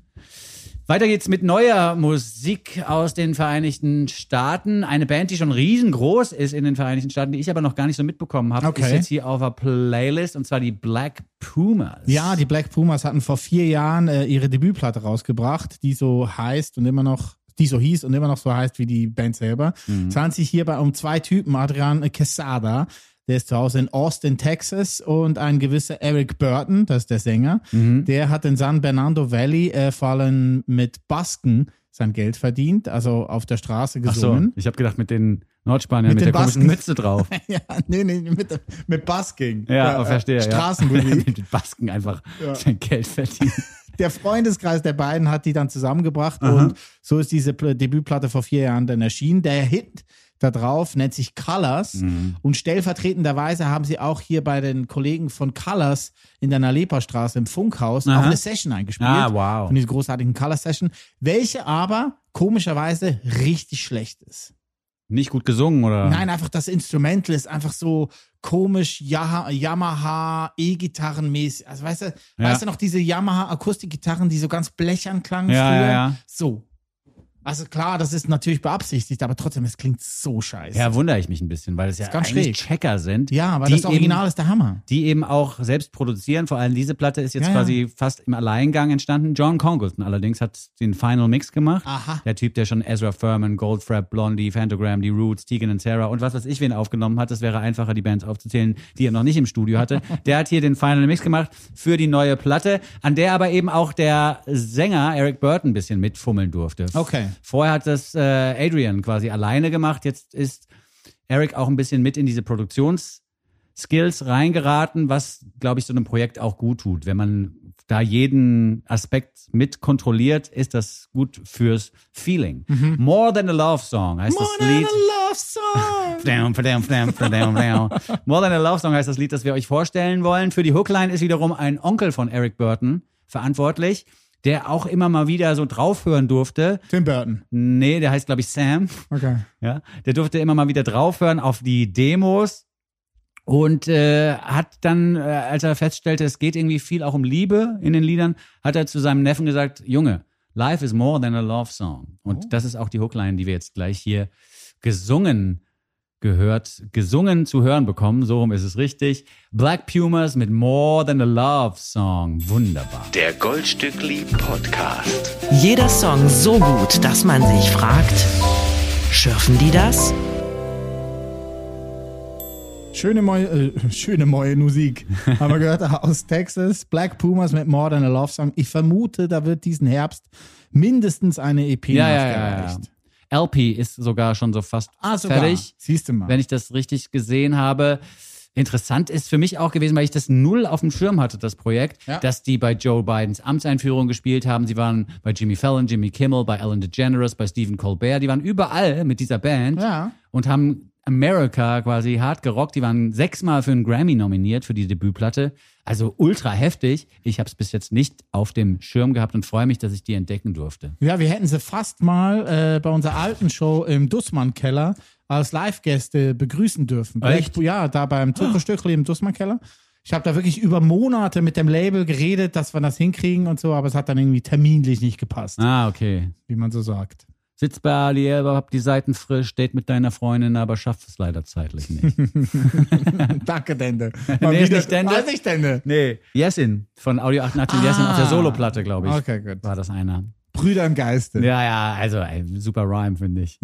[SPEAKER 3] Weiter geht's mit neuer Musik aus den Vereinigten Staaten. Eine Band, die schon riesengroß ist in den Vereinigten Staaten, die ich aber noch gar nicht so mitbekommen habe,
[SPEAKER 4] Okay.
[SPEAKER 3] ist jetzt hier auf der Playlist und zwar die Black Pumas.
[SPEAKER 4] Ja, die Black Pumas hatten vor vier Jahren äh, ihre Debütplatte rausgebracht, die so heißt und immer noch, die so hieß und immer noch so heißt wie die Band selber. Es handelt sich hierbei um zwei Typen, Adrian Quesada, der ist zu Hause in Austin, Texas und ein gewisser Eric Burton, das ist der Sänger, der hat in San Bernardino Valley äh, vor allem mit Basken sein Geld verdient, also auf der Straße
[SPEAKER 3] Ach so,
[SPEAKER 4] gesungen.
[SPEAKER 3] ich habe gedacht mit den Nordspaniern, mit,
[SPEAKER 4] Mit
[SPEAKER 3] der
[SPEAKER 4] den
[SPEAKER 3] komischen
[SPEAKER 4] Basken.
[SPEAKER 3] Mütze drauf.
[SPEAKER 4] ja, nee, nee, mit, mit Basking.
[SPEAKER 3] Ja,
[SPEAKER 4] Äh,
[SPEAKER 3] verstehe. Ja.
[SPEAKER 4] Straßenmusik.
[SPEAKER 3] mit den Basken einfach sein Geld verdienen.
[SPEAKER 4] der Freundeskreis der beiden hat die dann zusammengebracht und so ist diese Pl- Debütplatte vor vier Jahren dann erschienen. Der Hit da drauf nennt sich Colors
[SPEAKER 3] Mhm.
[SPEAKER 4] und stellvertretenderweise haben sie auch hier bei den Kollegen von Colors in der Nalepa-Straße im Funkhaus auch
[SPEAKER 3] Aha.
[SPEAKER 4] eine Session eingespielt.
[SPEAKER 3] Ah, wow.
[SPEAKER 4] Von dieser großartigen Color-Session, welche aber komischerweise richtig schlecht ist.
[SPEAKER 3] Nicht gut gesungen, oder?
[SPEAKER 4] Nein, einfach das Instrumental ist einfach so komisch Yaha- Yamaha E-Gitarrenmäßig. Also weißt du,
[SPEAKER 3] Ja.
[SPEAKER 4] weißt du noch diese Yamaha Akustikgitarren, die so ganz blechern klangen
[SPEAKER 3] Ja,
[SPEAKER 4] früher?
[SPEAKER 3] ja, ja.
[SPEAKER 4] So. Also klar, das ist natürlich beabsichtigt, aber trotzdem, es klingt so scheiße.
[SPEAKER 3] Ja, wundere ich mich ein bisschen, weil es ja
[SPEAKER 4] ganz
[SPEAKER 3] eigentlich
[SPEAKER 4] schräg.
[SPEAKER 3] Checker sind.
[SPEAKER 4] Ja, aber das Original
[SPEAKER 3] eben,
[SPEAKER 4] ist der Hammer.
[SPEAKER 3] Die eben auch selbst produzieren. Vor allem diese Platte ist jetzt
[SPEAKER 4] Ja, ja.
[SPEAKER 3] quasi fast im Alleingang entstanden. John Congleton allerdings hat den Final Mix gemacht.
[SPEAKER 4] Aha.
[SPEAKER 3] Der Typ, der schon Ezra Furman, Goldfrapp, Blondie, Fantogram, die Roots, Tegan und Sarah und was weiß ich wen aufgenommen hat. Das wäre einfacher, die Bands aufzuzählen, die er noch nicht im Studio hatte. Der hat hier den Final Mix gemacht für die neue Platte, an der aber eben auch der Sänger Eric Burton ein bisschen mitfummeln durfte.
[SPEAKER 4] Okay.
[SPEAKER 3] Vorher hat das äh, Adrian quasi alleine gemacht. Jetzt ist Eric auch ein bisschen mit in diese Produktionsskills reingeraten, was, glaube ich, so einem Projekt auch gut tut. Wenn man da jeden Aspekt mit kontrolliert, ist das gut fürs Feeling. More Than a Love Song heißt
[SPEAKER 4] More
[SPEAKER 3] das
[SPEAKER 4] than
[SPEAKER 3] Lied.
[SPEAKER 4] a love song.
[SPEAKER 3] More Than a Love Song heißt das Lied, das wir euch vorstellen wollen. Für die Hookline ist wiederum ein Onkel von Eric Burton verantwortlich, der auch immer mal wieder so draufhören durfte.
[SPEAKER 4] Tim Burton.
[SPEAKER 3] Nee, der heißt, glaube ich, Sam.
[SPEAKER 4] Okay.
[SPEAKER 3] Ja, der durfte immer mal wieder draufhören auf die Demos und äh, hat dann, äh, als er feststellte, es geht irgendwie viel auch um Liebe in den Liedern, hat er zu seinem Neffen gesagt, Junge, Life is more than a love song. Und das ist auch die Hookline, die wir jetzt gleich hier gesungen gehört, gesungen zu hören bekommen. So rum ist es richtig. Black Pumas mit More Than a Love Song. Wunderbar.
[SPEAKER 1] Der Goldstückli Podcast.
[SPEAKER 2] Jeder Song so gut, dass man sich fragt, schürfen die das?
[SPEAKER 4] Schöne neue, äh, schöne neue Musik. Haben wir gehört aus Texas. Black Pumas mit More Than a Love Song. Ich vermute, da wird diesen Herbst mindestens eine EP
[SPEAKER 3] Ja, ja, ja, ja. LP ist sogar schon so fast
[SPEAKER 4] Ah, sogar.
[SPEAKER 3] fertig.
[SPEAKER 4] Siehst du mal.
[SPEAKER 3] wenn ich das richtig gesehen habe. Interessant ist für mich auch gewesen, weil ich das null auf dem Schirm hatte, das Projekt,
[SPEAKER 4] Ja.
[SPEAKER 3] dass die bei Joe Bidens Amtseinführung gespielt haben. Sie waren bei Jimmy Fallon, Jimmy Kimmel, bei Ellen DeGeneres, bei Stephen Colbert. Die waren überall mit dieser Band
[SPEAKER 4] Ja.
[SPEAKER 3] und haben America quasi hart gerockt. Die waren sechsmal für einen Grammy nominiert für die Debütplatte. Also ultra heftig. Ich habe es bis jetzt nicht auf dem Schirm gehabt und freue mich, dass ich die entdecken durfte.
[SPEAKER 4] Ja, wir hätten sie fast mal äh, bei unserer alten Show im Dussmann-Keller als Live-Gäste begrüßen dürfen.
[SPEAKER 3] Echt?
[SPEAKER 4] Ja, da beim Zuckerstückli im Dussmann-Keller. Ich habe da wirklich über Monate mit dem Label geredet, dass wir das hinkriegen und so, aber es hat dann irgendwie terminlich nicht gepasst,
[SPEAKER 3] Ah, okay.
[SPEAKER 4] wie man so sagt.
[SPEAKER 3] Sitz bei Ali Elba, hab die Seiten frisch, date mit deiner Freundin, aber schafft es leider zeitlich nicht.
[SPEAKER 4] Danke, Dende.
[SPEAKER 3] Nee, ist nicht Dende.
[SPEAKER 4] Ah, ist nicht Dende.
[SPEAKER 3] Nee, Yesin von Audio 88 Yesin auf der
[SPEAKER 4] Ah.
[SPEAKER 3] Soloplatte, glaube ich.
[SPEAKER 4] Okay, gut.
[SPEAKER 3] War das einer.
[SPEAKER 4] Brüder im Geiste.
[SPEAKER 3] Ja, ja, also ey, super Rhyme, finde ich.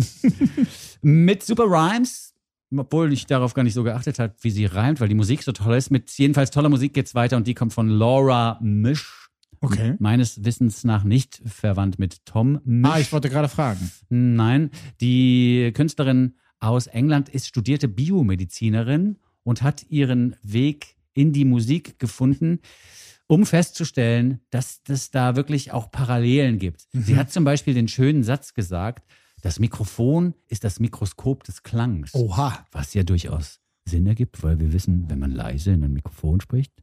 [SPEAKER 3] mit super Rhymes, obwohl ich darauf gar nicht so geachtet habe, wie sie reimt, weil die Musik so toll ist. Mit jedenfalls toller Musik geht's weiter und die kommt von Laura Misch.
[SPEAKER 4] Okay.
[SPEAKER 3] Meines Wissens nach nicht verwandt mit Tom Misch.
[SPEAKER 4] Ah, ich wollte gerade fragen.
[SPEAKER 3] Nein, die Künstlerin aus England ist studierte Biomedizinerin und hat ihren Weg in die Musik gefunden, um festzustellen, dass es da wirklich auch Parallelen gibt. Sie hat zum Beispiel den schönen Satz gesagt, das Mikrofon ist das Mikroskop des Klangs.
[SPEAKER 4] Oha.
[SPEAKER 3] Was ja durchaus Sinn ergibt, weil wir wissen, wenn man leise in ein Mikrofon spricht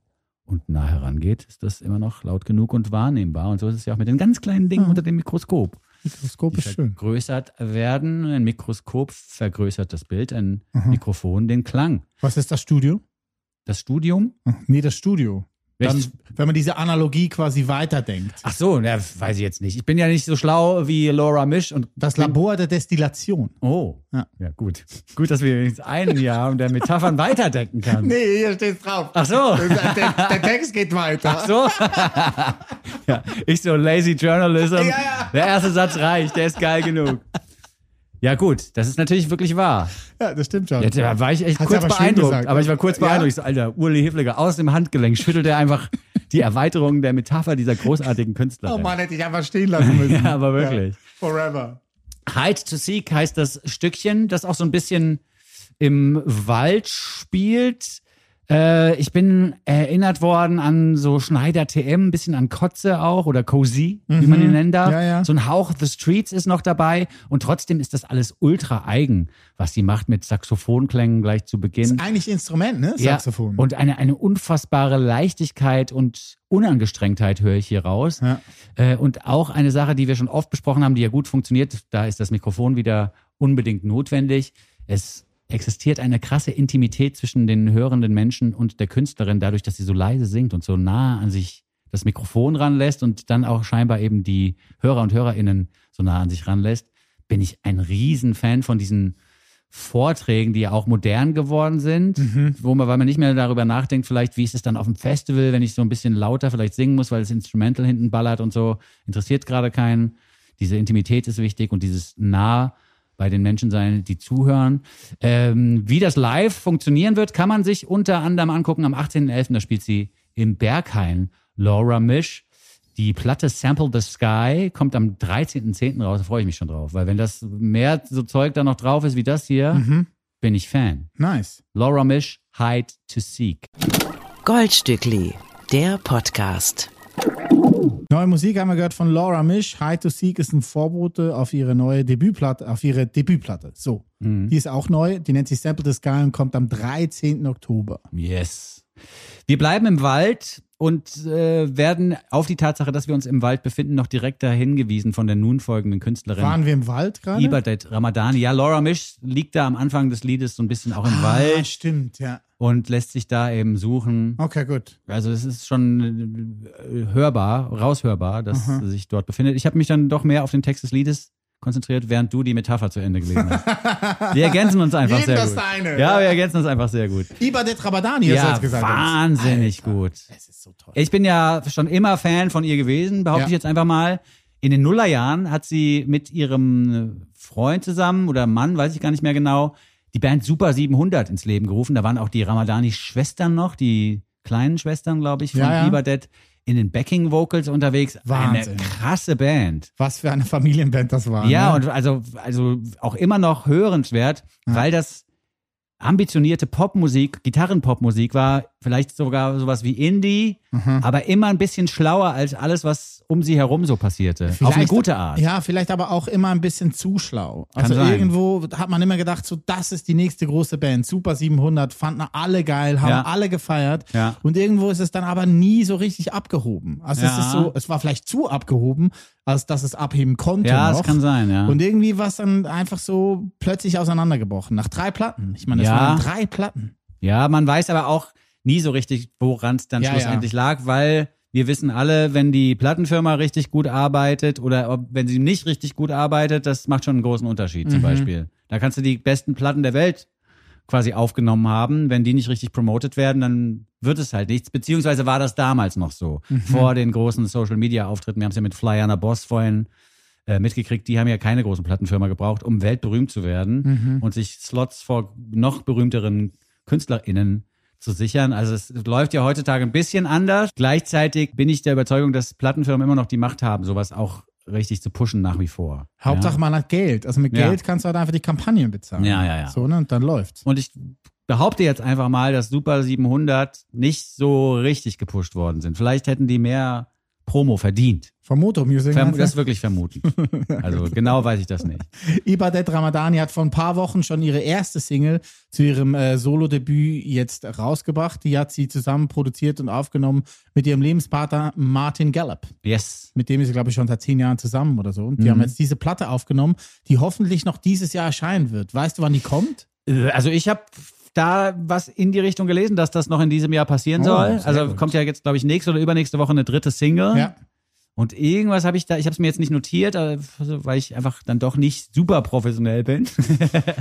[SPEAKER 3] und nah herangeht, ist das immer noch laut genug und wahrnehmbar. Und so ist es ja auch mit den ganz kleinen Dingen unter dem Mikroskop.
[SPEAKER 4] Mikroskop ist schön.
[SPEAKER 3] vergrößert werden. Ein Mikroskop vergrößert das Bild, ein Mikrofon den Klang.
[SPEAKER 4] Was ist das Studio?
[SPEAKER 3] Das Studium,
[SPEAKER 4] Ah, Nee, das Studio. Dann, wenn man diese Analogie quasi weiterdenkt.
[SPEAKER 3] Ach so, ja, weiß ich jetzt nicht. Ich bin ja nicht so schlau wie Laura Misch und
[SPEAKER 4] Das Labor der Destillation.
[SPEAKER 3] Oh.
[SPEAKER 4] Ja.
[SPEAKER 3] Ja, gut. Gut, dass wir jetzt einen Jahr und der Metaphern weiterdenken kann.
[SPEAKER 4] Nee, hier steht drauf.
[SPEAKER 3] Ach so.
[SPEAKER 4] Der, der Text geht weiter.
[SPEAKER 3] Ach so. ja, ich so lazy Journalism.
[SPEAKER 4] Ja, ja.
[SPEAKER 3] Der erste Satz reicht, der ist geil genug. Ja, gut, das ist natürlich wirklich wahr.
[SPEAKER 4] Ja, das stimmt schon.
[SPEAKER 3] Ja, da war ich echt
[SPEAKER 4] Hat's
[SPEAKER 3] kurz
[SPEAKER 4] aber
[SPEAKER 3] beeindruckt.
[SPEAKER 4] gesagt,
[SPEAKER 3] aber ich war kurz
[SPEAKER 4] ja?
[SPEAKER 3] beeindruckt. Ich so, Alter, Uli Hefliger aus dem Handgelenk schüttelt er einfach die Erweiterung der Metapher dieser großartigen Künstlerin.
[SPEAKER 4] Oh Mann, hätte ich einfach stehen lassen müssen.
[SPEAKER 3] Ja, aber wirklich.
[SPEAKER 4] Ja, forever.
[SPEAKER 3] Hide to Seek heißt das Stückchen, das auch so ein bisschen im Wald spielt. Äh, ich bin erinnert worden an so Schneider TM, ein bisschen an Kotze auch oder Cozy, wie man ihn nennen darf.
[SPEAKER 4] Mhm. Ja, ja.
[SPEAKER 3] So ein Hauch The Streets ist noch dabei und trotzdem ist das alles ultra eigen, was sie macht mit Saxophonklängen gleich zu Beginn.
[SPEAKER 4] Eigentlich Instrument, ne?
[SPEAKER 3] Ja,
[SPEAKER 4] Saxophon.
[SPEAKER 3] und eine, eine unfassbare Leichtigkeit und Unangestrengtheit höre ich hier raus.
[SPEAKER 4] Ja.
[SPEAKER 3] Äh, und auch eine Sache, die wir schon oft besprochen haben, die ja gut funktioniert, da ist das Mikrofon wieder unbedingt notwendig. Es existiert eine krasse Intimität zwischen den hörenden Menschen und der Künstlerin, dadurch, dass sie so leise singt und so nah an sich das Mikrofon ranlässt und dann auch scheinbar eben die Hörer und Hörerinnen so nah an sich ranlässt, bin ich ein Riesenfan von diesen Vorträgen, die ja auch modern geworden sind, wo man, weil man nicht mehr darüber nachdenkt, vielleicht, wie ist es dann auf dem Festival, wenn ich so ein bisschen lauter vielleicht singen muss, weil das Instrumental hinten ballert und so, interessiert gerade keinen. Diese Intimität ist wichtig und dieses nah bei den Menschen sein, die zuhören. Ähm, wie das live funktionieren wird, kann man sich unter anderem angucken. Am 18.11. da spielt sie im Berghain Laura Misch. Die Platte Sample the Sky kommt am 13.10. raus, da freue ich mich schon drauf. Weil wenn das mehr so Zeug da noch drauf ist wie das hier, bin ich Fan.
[SPEAKER 4] nice.
[SPEAKER 3] Laura Misch, Hide to Seek.
[SPEAKER 2] Goldstückli, der Podcast.
[SPEAKER 4] Neue Musik haben wir gehört von Laura Misch. High to Seek ist ein Vorbote auf ihre neue Debütplatte, auf ihre Debütplatte. So. Die ist auch neu. Die nennt sich Sample the Sky und kommt am 13. Oktober.
[SPEAKER 3] Yes. Wir bleiben im Wald und äh, werden auf die Tatsache, dass wir uns im Wald befinden, noch direkt hingewiesen von der nun folgenden Künstlerin.
[SPEAKER 4] Waren wir im Wald gerade?
[SPEAKER 3] Ibadet Ramadani. Ja, Laura Misch liegt da am Anfang des Liedes so ein bisschen auch im
[SPEAKER 4] Ah,
[SPEAKER 3] Wald
[SPEAKER 4] stimmt, ja.
[SPEAKER 3] Und lässt sich da eben suchen.
[SPEAKER 4] Okay, gut.
[SPEAKER 3] Also es ist schon äh, hörbar, raushörbar, dass sie sich dort befindet. Ich habe mich dann doch mehr auf den Text des Liedes konzentriert, während du die Metapher zu Ende gelesen hast. Wir ergänzen uns einfach
[SPEAKER 4] Jedem
[SPEAKER 3] sehr
[SPEAKER 4] das
[SPEAKER 3] gut.
[SPEAKER 4] seine.
[SPEAKER 3] Ja, wir ergänzen uns einfach sehr gut.
[SPEAKER 4] Ibadet Rabadani, hast du
[SPEAKER 3] Ja,
[SPEAKER 4] jetzt gesagt.
[SPEAKER 3] wahnsinnig
[SPEAKER 4] Alter,
[SPEAKER 3] gut.
[SPEAKER 4] Es ist so toll.
[SPEAKER 3] Ich bin ja schon immer Fan von ihr gewesen, behaupte
[SPEAKER 4] Ja.
[SPEAKER 3] ich jetzt einfach mal. In den Nullerjahren hat sie mit ihrem Freund zusammen oder Mann, weiß ich gar nicht mehr genau, die Band Super 700 ins Leben gerufen. Da waren auch die Ramadani-Schwestern noch, die kleinen Schwestern, glaube ich, von
[SPEAKER 4] Ja, ja.
[SPEAKER 3] Ibadet in den Backing-Vocals unterwegs.
[SPEAKER 4] Wahnsinn.
[SPEAKER 3] Eine krasse Band.
[SPEAKER 4] Was für eine Familienband das war.
[SPEAKER 3] Ja,
[SPEAKER 4] ne?
[SPEAKER 3] und also, also auch immer noch hörenswert, weil das ambitionierte Popmusik, Gitarrenpopmusik war, vielleicht sogar sowas wie Indie,
[SPEAKER 4] Mhm.
[SPEAKER 3] aber immer ein bisschen schlauer als alles, was um sie herum so passierte. Auf eine
[SPEAKER 4] Vielleicht-
[SPEAKER 3] gute Art.
[SPEAKER 4] Ja, vielleicht aber auch immer ein bisschen zu schlau. Also
[SPEAKER 3] sein.
[SPEAKER 4] irgendwo hat man immer gedacht, so das ist die nächste große Band. Super 700 fanden alle geil, haben
[SPEAKER 3] Ja.
[SPEAKER 4] alle gefeiert.
[SPEAKER 3] Ja.
[SPEAKER 4] Und irgendwo ist es dann aber nie so richtig abgehoben. Also es
[SPEAKER 3] Ja.
[SPEAKER 4] ist so, es war vielleicht zu abgehoben, als dass es abheben konnte.
[SPEAKER 3] Ja,
[SPEAKER 4] noch.
[SPEAKER 3] das kann sein, ja.
[SPEAKER 4] Und irgendwie war es dann einfach so plötzlich auseinandergebrochen. Nach drei Platten. Ich meine, es waren drei Platten.
[SPEAKER 3] Ja, man weiß aber auch nie so richtig, woran es dann
[SPEAKER 4] Ja,
[SPEAKER 3] schlussendlich lag, weil wir wissen alle, wenn die Plattenfirma richtig gut arbeitet oder ob, wenn sie nicht richtig gut arbeitet, das macht schon einen großen Unterschied
[SPEAKER 4] Mhm.
[SPEAKER 3] zum Beispiel. Da kannst du die besten Platten der Welt quasi aufgenommen haben. Wenn die nicht richtig promotet werden, dann wird es halt nichts. Beziehungsweise war das damals noch so,
[SPEAKER 4] Mhm.
[SPEAKER 3] vor den großen Social-Media-Auftritten. Wir haben es ja mit Flyana Boss vorhin äh, mitgekriegt, die haben ja keine großen Plattenfirma gebraucht, um weltberühmt zu werden
[SPEAKER 4] Mhm.
[SPEAKER 3] und sich Slots vor noch berühmteren KünstlerInnen zu sichern. Also es läuft ja heutzutage ein bisschen anders. Gleichzeitig bin ich der Überzeugung, dass Plattenfirmen immer noch die Macht haben, sowas auch richtig zu pushen nach wie vor.
[SPEAKER 4] Hauptsache man hat Geld. Also mit
[SPEAKER 3] Ja.
[SPEAKER 4] Geld kannst du halt einfach die Kampagnen bezahlen.
[SPEAKER 3] Ja, ja, ja.
[SPEAKER 4] So, ne? Und dann läuft's.
[SPEAKER 3] Und ich behaupte jetzt einfach mal, dass Super 700 nicht so richtig gepusht worden sind. Vielleicht hätten die mehr Promo verdient.
[SPEAKER 4] Vom Motor Music.
[SPEAKER 3] Verm das ist wirklich vermuten. Also genau weiß ich das nicht.
[SPEAKER 4] Ibadet Ramadani hat vor ein paar Wochen schon ihre erste Single zu ihrem äh, Solo-Debüt jetzt rausgebracht. Die hat sie zusammen produziert und aufgenommen mit ihrem Lebenspartner Martin Gallup.
[SPEAKER 3] Yes.
[SPEAKER 4] Mit dem ist sie, glaube ich, schon seit zehn Jahren zusammen oder so. Und die
[SPEAKER 3] Mhm.
[SPEAKER 4] haben jetzt diese Platte aufgenommen, die hoffentlich noch dieses Jahr erscheinen wird. Weißt du, wann die kommt?
[SPEAKER 3] Äh, Also ich habe da was in die Richtung gelesen, dass das noch in diesem Jahr passieren
[SPEAKER 4] Oh,
[SPEAKER 3] soll. Also
[SPEAKER 4] gut.
[SPEAKER 3] kommt ja jetzt, glaube ich, nächste oder übernächste Woche eine dritte Single.
[SPEAKER 4] Ja.
[SPEAKER 3] Und irgendwas habe ich da, ich habe es mir jetzt nicht notiert, äh, weil ich einfach dann doch nicht super professionell bin.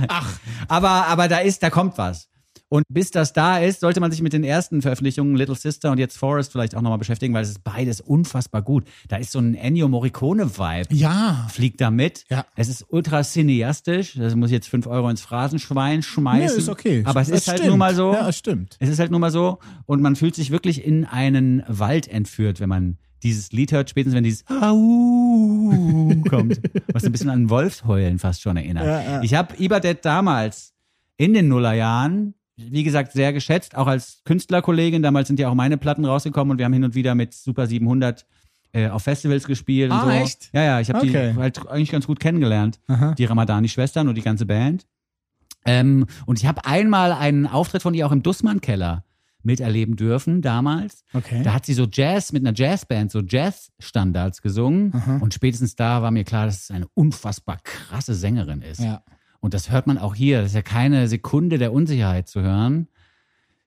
[SPEAKER 4] Ach,
[SPEAKER 3] aber, aber da ist, da kommt was. Und bis das da ist, sollte man sich mit den ersten Veröffentlichungen Little Sister und jetzt Forest vielleicht auch nochmal beschäftigen, weil es ist beides unfassbar gut. Da ist so ein Ennio Morricone-Vibe.
[SPEAKER 4] ja.
[SPEAKER 3] Fliegt da mit.
[SPEAKER 4] Ja.
[SPEAKER 3] Es ist ultra cineastisch. Das muss ich jetzt fünf Euro ins Phrasenschwein
[SPEAKER 4] Nee,
[SPEAKER 3] schmeißen.
[SPEAKER 4] ist okay.
[SPEAKER 3] Aber es
[SPEAKER 4] Das
[SPEAKER 3] ist halt
[SPEAKER 4] stimmt.
[SPEAKER 3] nun mal so.
[SPEAKER 4] Ja, es stimmt.
[SPEAKER 3] Es ist halt nun mal so. Und man fühlt sich wirklich in einen Wald entführt, wenn man dieses Lied hört, spätestens wenn dieses Au kommt, was ein bisschen an Wolfsheulen fast schon erinnert.
[SPEAKER 4] Ja, ja.
[SPEAKER 3] Ich habe Ibadet damals in den Nullerjahren, wie gesagt, sehr geschätzt, auch als Künstlerkollegin. Damals sind ja auch meine Platten rausgekommen und wir haben hin und wieder mit Super 700 äh, auf Festivals gespielt und
[SPEAKER 4] Ah,
[SPEAKER 3] so.
[SPEAKER 4] echt?
[SPEAKER 3] Ja, ja, ich habe
[SPEAKER 4] Okay.
[SPEAKER 3] die halt eigentlich ganz gut kennengelernt,
[SPEAKER 4] Aha.
[SPEAKER 3] die Ramadani-Schwestern und die ganze Band. Ähm, und ich habe einmal einen Auftritt von ihr auch im Dussmann-Keller miterleben dürfen damals.
[SPEAKER 4] Okay.
[SPEAKER 3] Da hat sie so Jazz mit einer Jazzband, so Jazz-Standards gesungen. Und spätestens da war mir klar, dass es eine unfassbar krasse Sängerin ist.
[SPEAKER 4] ja.
[SPEAKER 3] Und das hört man auch hier. Das ist ja keine Sekunde der Unsicherheit zu hören.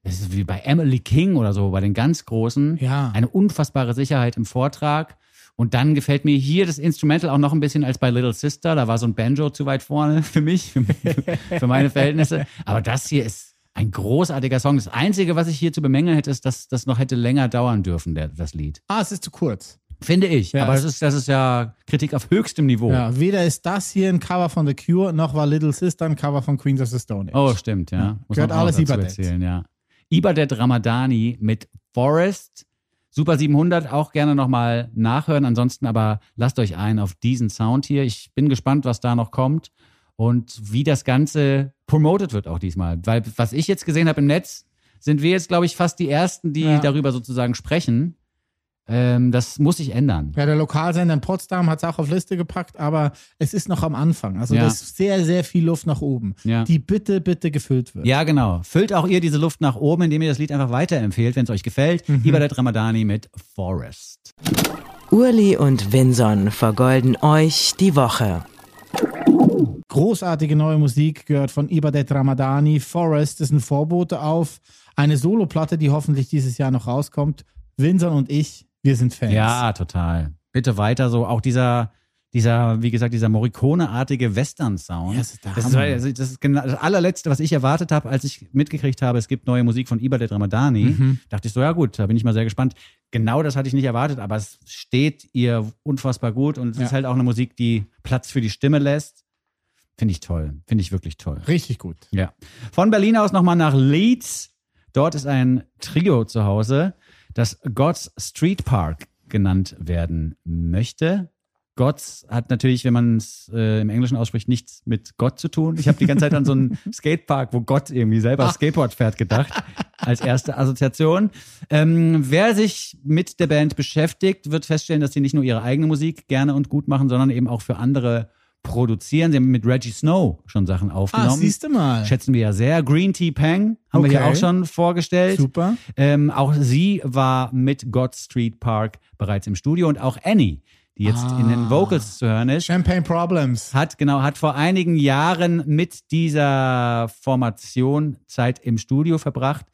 [SPEAKER 3] Das ist wie bei Emily King oder so, bei den ganz Großen.
[SPEAKER 4] Ja.
[SPEAKER 3] Eine unfassbare Sicherheit im Vortrag. Und dann gefällt mir hier das Instrumental auch noch ein bisschen als bei Little Sister. Da war so ein Banjo zu weit vorne für mich, für, für meine Verhältnisse. Aber das hier ist ein großartiger Song. Das Einzige, was ich hier zu bemängeln hätte, ist, dass das noch hätte länger dauern dürfen, der, das Lied.
[SPEAKER 4] Ah, es ist zu kurz.
[SPEAKER 3] Finde ich.
[SPEAKER 4] Ja,
[SPEAKER 3] Aber das ist, das ist ja Kritik auf höchstem Niveau.
[SPEAKER 4] Ja, weder ist das hier ein Cover von The Cure, noch war Little Sister ein Cover von Queens of the Stone Age.
[SPEAKER 3] Oh, stimmt, ja.
[SPEAKER 4] Ja,
[SPEAKER 3] Muss
[SPEAKER 4] gehört alles Ibadet.
[SPEAKER 3] erzählen, ja. Ibadet Ramadani mit Forest. Super 700 auch gerne nochmal nachhören. Ansonsten aber lasst euch ein auf diesen Sound hier. Ich bin gespannt, was da noch kommt und wie das Ganze promoted wird auch diesmal. Weil was ich jetzt gesehen habe im Netz, sind wir jetzt, glaube ich, fast die Ersten, die
[SPEAKER 4] Ja.
[SPEAKER 3] darüber sozusagen sprechen. Ähm, das muss sich ändern.
[SPEAKER 4] Ja, der Lokalsender in Potsdam hat es auch auf Liste gepackt, aber es ist noch am Anfang. Also
[SPEAKER 3] Ja.
[SPEAKER 4] da ist sehr, sehr viel Luft nach oben,
[SPEAKER 3] Ja.
[SPEAKER 4] die bitte, bitte gefüllt wird.
[SPEAKER 3] Ja, genau. Füllt auch ihr diese Luft nach oben, indem ihr das Lied einfach weiterempfehlt, wenn es euch gefällt.
[SPEAKER 4] Mhm.
[SPEAKER 3] Ibadet Ramadani mit Forest.
[SPEAKER 2] Urli und Vinson vergolden euch die Woche.
[SPEAKER 4] Großartige neue Musik gehört von Ibadet Ramadani. Forest ist ein Vorbote auf eine Soloplatte, die hoffentlich dieses Jahr noch rauskommt. Winson und ich, wir sind Fans.
[SPEAKER 3] Ja, total. Bitte weiter so. Auch dieser, dieser, wie gesagt, dieser Morricone-artige Western-Sound.
[SPEAKER 4] Ja, das
[SPEAKER 3] das, also das ist genau das allerletzte, was ich erwartet habe, als ich mitgekriegt habe, es gibt neue Musik von Ibadet Ramadani.
[SPEAKER 4] Mhm.
[SPEAKER 3] Dachte ich so, ja gut, da bin ich mal sehr gespannt. Genau das hatte ich nicht erwartet, aber es steht ihr unfassbar gut und es
[SPEAKER 4] Ja.
[SPEAKER 3] ist halt auch eine Musik, die Platz für die Stimme lässt. Finde ich toll. Finde ich wirklich toll.
[SPEAKER 4] Richtig gut.
[SPEAKER 3] Ja. Von Berlin aus nochmal nach Leeds. Dort ist ein Trio zu Hause, das God's Street Park genannt werden möchte. God's hat natürlich, wenn man es äh, im Englischen ausspricht, nichts mit Gott zu tun. Ich habe die ganze Zeit an so einen Skatepark, wo Gott irgendwie selber Skateboard fährt, gedacht, als erste Assoziation. Ähm, wer sich mit der Band beschäftigt, wird feststellen, dass sie nicht nur ihre eigene Musik gerne und gut machen, sondern eben auch für andere produzieren. Sie haben mit Reggie Snow schon Sachen
[SPEAKER 4] Ah,
[SPEAKER 3] aufgenommen.
[SPEAKER 4] siehst du mal.
[SPEAKER 3] Schätzen wir ja sehr. Green Tea Pang haben wir hier
[SPEAKER 4] Okay.
[SPEAKER 3] auch schon vorgestellt.
[SPEAKER 4] Super.
[SPEAKER 3] Ähm, auch sie war mit God Street Park bereits im Studio und auch Annie, die jetzt
[SPEAKER 4] Ah.
[SPEAKER 3] in den Vocals zu hören ist,
[SPEAKER 4] Champagne Problems.
[SPEAKER 3] hat genau hat vor einigen Jahren mit dieser Formation Zeit im Studio verbracht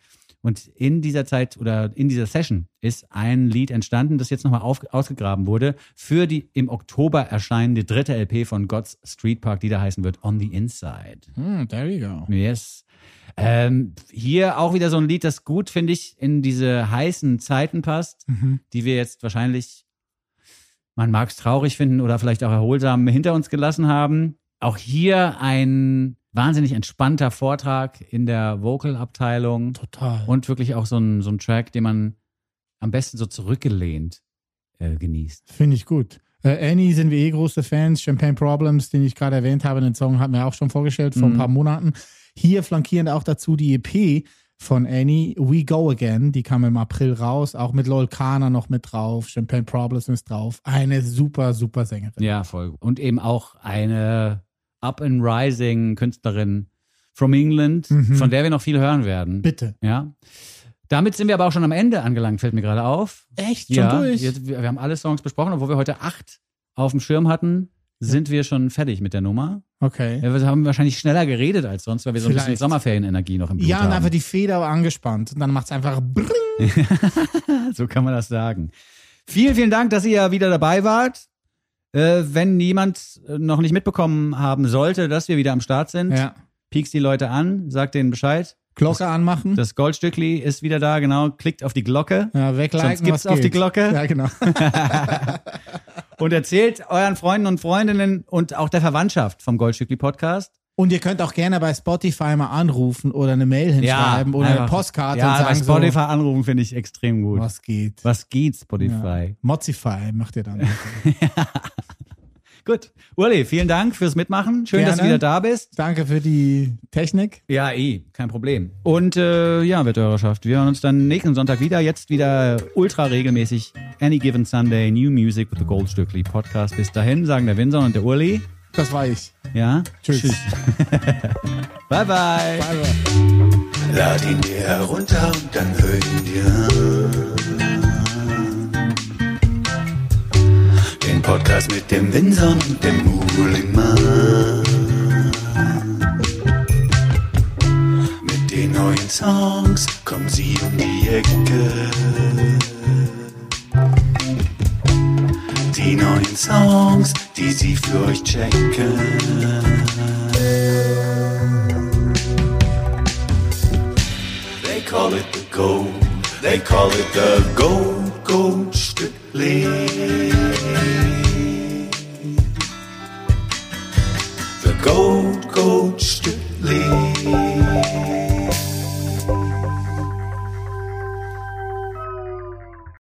[SPEAKER 3] und in dieser Zeit oder in dieser Session ist ein Lied entstanden, das jetzt nochmal ausgegraben wurde für die im Oktober erscheinende dritte LP von God's Street Park, die da heißen wird On the Inside.
[SPEAKER 4] Hm, there you go.
[SPEAKER 3] Yes. Ähm, hier auch wieder so ein Lied, das gut, finde ich, in diese heißen Zeiten passt,
[SPEAKER 4] Mhm.
[SPEAKER 3] die wir jetzt wahrscheinlich, man mag es traurig finden oder vielleicht auch erholsam hinter uns gelassen haben. Auch hier ein wahnsinnig entspannter Vortrag in der Vocal-Abteilung
[SPEAKER 4] Total.
[SPEAKER 3] und wirklich auch so ein, so ein Track, den man am besten so zurückgelehnt äh, genießt.
[SPEAKER 4] Finde ich gut. Äh, Annie sind wir eh große Fans. Champagne Problems, den ich gerade erwähnt habe, den Song hatten wir auch schon vorgestellt vor ein
[SPEAKER 3] Mhm.
[SPEAKER 4] paar Monaten. Hier flankieren auch dazu die EP von Annie, We Go Again. Die kam im April raus, auch mit Lol Kana noch mit drauf. Champagne Problems ist drauf. Eine super, super Sängerin.
[SPEAKER 3] Ja, voll gut. Und eben auch eine Up and Rising Künstlerin from England,
[SPEAKER 4] Mhm.
[SPEAKER 3] von der wir noch viel hören werden.
[SPEAKER 4] Bitte.
[SPEAKER 3] Ja. Damit sind wir aber auch schon am Ende angelangt, fällt mir gerade auf.
[SPEAKER 4] Echt? Schon
[SPEAKER 3] ja,
[SPEAKER 4] durch?
[SPEAKER 3] Jetzt, wir, wir haben alle Songs besprochen, obwohl wir heute acht auf dem Schirm hatten, sind wir schon fertig mit der Nummer.
[SPEAKER 4] Okay.
[SPEAKER 3] Ja, wir haben wahrscheinlich schneller geredet als sonst, weil wir so ein bisschen
[SPEAKER 4] Vielleicht.
[SPEAKER 3] Sommerferienenergie noch im Blut
[SPEAKER 4] Ja, und
[SPEAKER 3] haben.
[SPEAKER 4] einfach die Feder angespannt. Und dann macht's einfach brrrr.
[SPEAKER 3] So kann man das sagen. Vielen, vielen Dank, dass ihr wieder dabei wart. Äh, wenn jemand äh, noch nicht mitbekommen haben sollte, dass wir wieder am Start sind,
[SPEAKER 4] Ja.
[SPEAKER 3] piekst die Leute an, sagt denen Bescheid.
[SPEAKER 4] Glocke anmachen.
[SPEAKER 3] Das Goldstückli ist wieder da, genau. Klickt auf die Glocke
[SPEAKER 4] ja, wegliken,
[SPEAKER 3] Sonst gibt's auf die
[SPEAKER 4] geht.
[SPEAKER 3] Glocke.
[SPEAKER 4] Ja, genau.
[SPEAKER 3] und erzählt euren Freunden und Freundinnen und auch der Verwandtschaft vom Goldstückli Podcast.
[SPEAKER 4] Und ihr könnt auch gerne bei Spotify mal anrufen oder eine Mail hinschreiben oder eine
[SPEAKER 3] einfach-
[SPEAKER 4] Postkarte
[SPEAKER 3] Ja,
[SPEAKER 4] und sagen
[SPEAKER 3] bei Spotify
[SPEAKER 4] so,
[SPEAKER 3] anrufen finde ich extrem gut.
[SPEAKER 4] was geht.
[SPEAKER 3] Was geht, Spotify?
[SPEAKER 4] Ja. Mozify macht ihr dann.
[SPEAKER 3] Gut. Uli, vielen Dank fürs Mitmachen. Schön, dass du
[SPEAKER 4] Gerne.
[SPEAKER 3] wieder da bist.
[SPEAKER 4] Danke für die Technik.
[SPEAKER 3] Ja, eh, kein Problem. Und äh, ja, Wetthörerschaft, wir hören uns dann nächsten Sonntag wieder. Jetzt wieder ultra regelmäßig. Any Given Sunday, New Music with the Goldstückli Podcast. Bis dahin sagen der Winson und der Uli.
[SPEAKER 4] Das war ich.
[SPEAKER 3] Ja?
[SPEAKER 4] Tschüss.
[SPEAKER 3] Bye, bye.
[SPEAKER 4] Bye, bye.
[SPEAKER 1] Lad ihn dir herunter und dann hör ihn dir an. Den Podcast mit dem Winson und dem Muhlingmann. Mit den neuen Songs kommen sie um die Ecke. die neuen Songs, die sie für euch checken. They call it the gold, they call it the gold, gold Stückli. The gold, gold Stückli.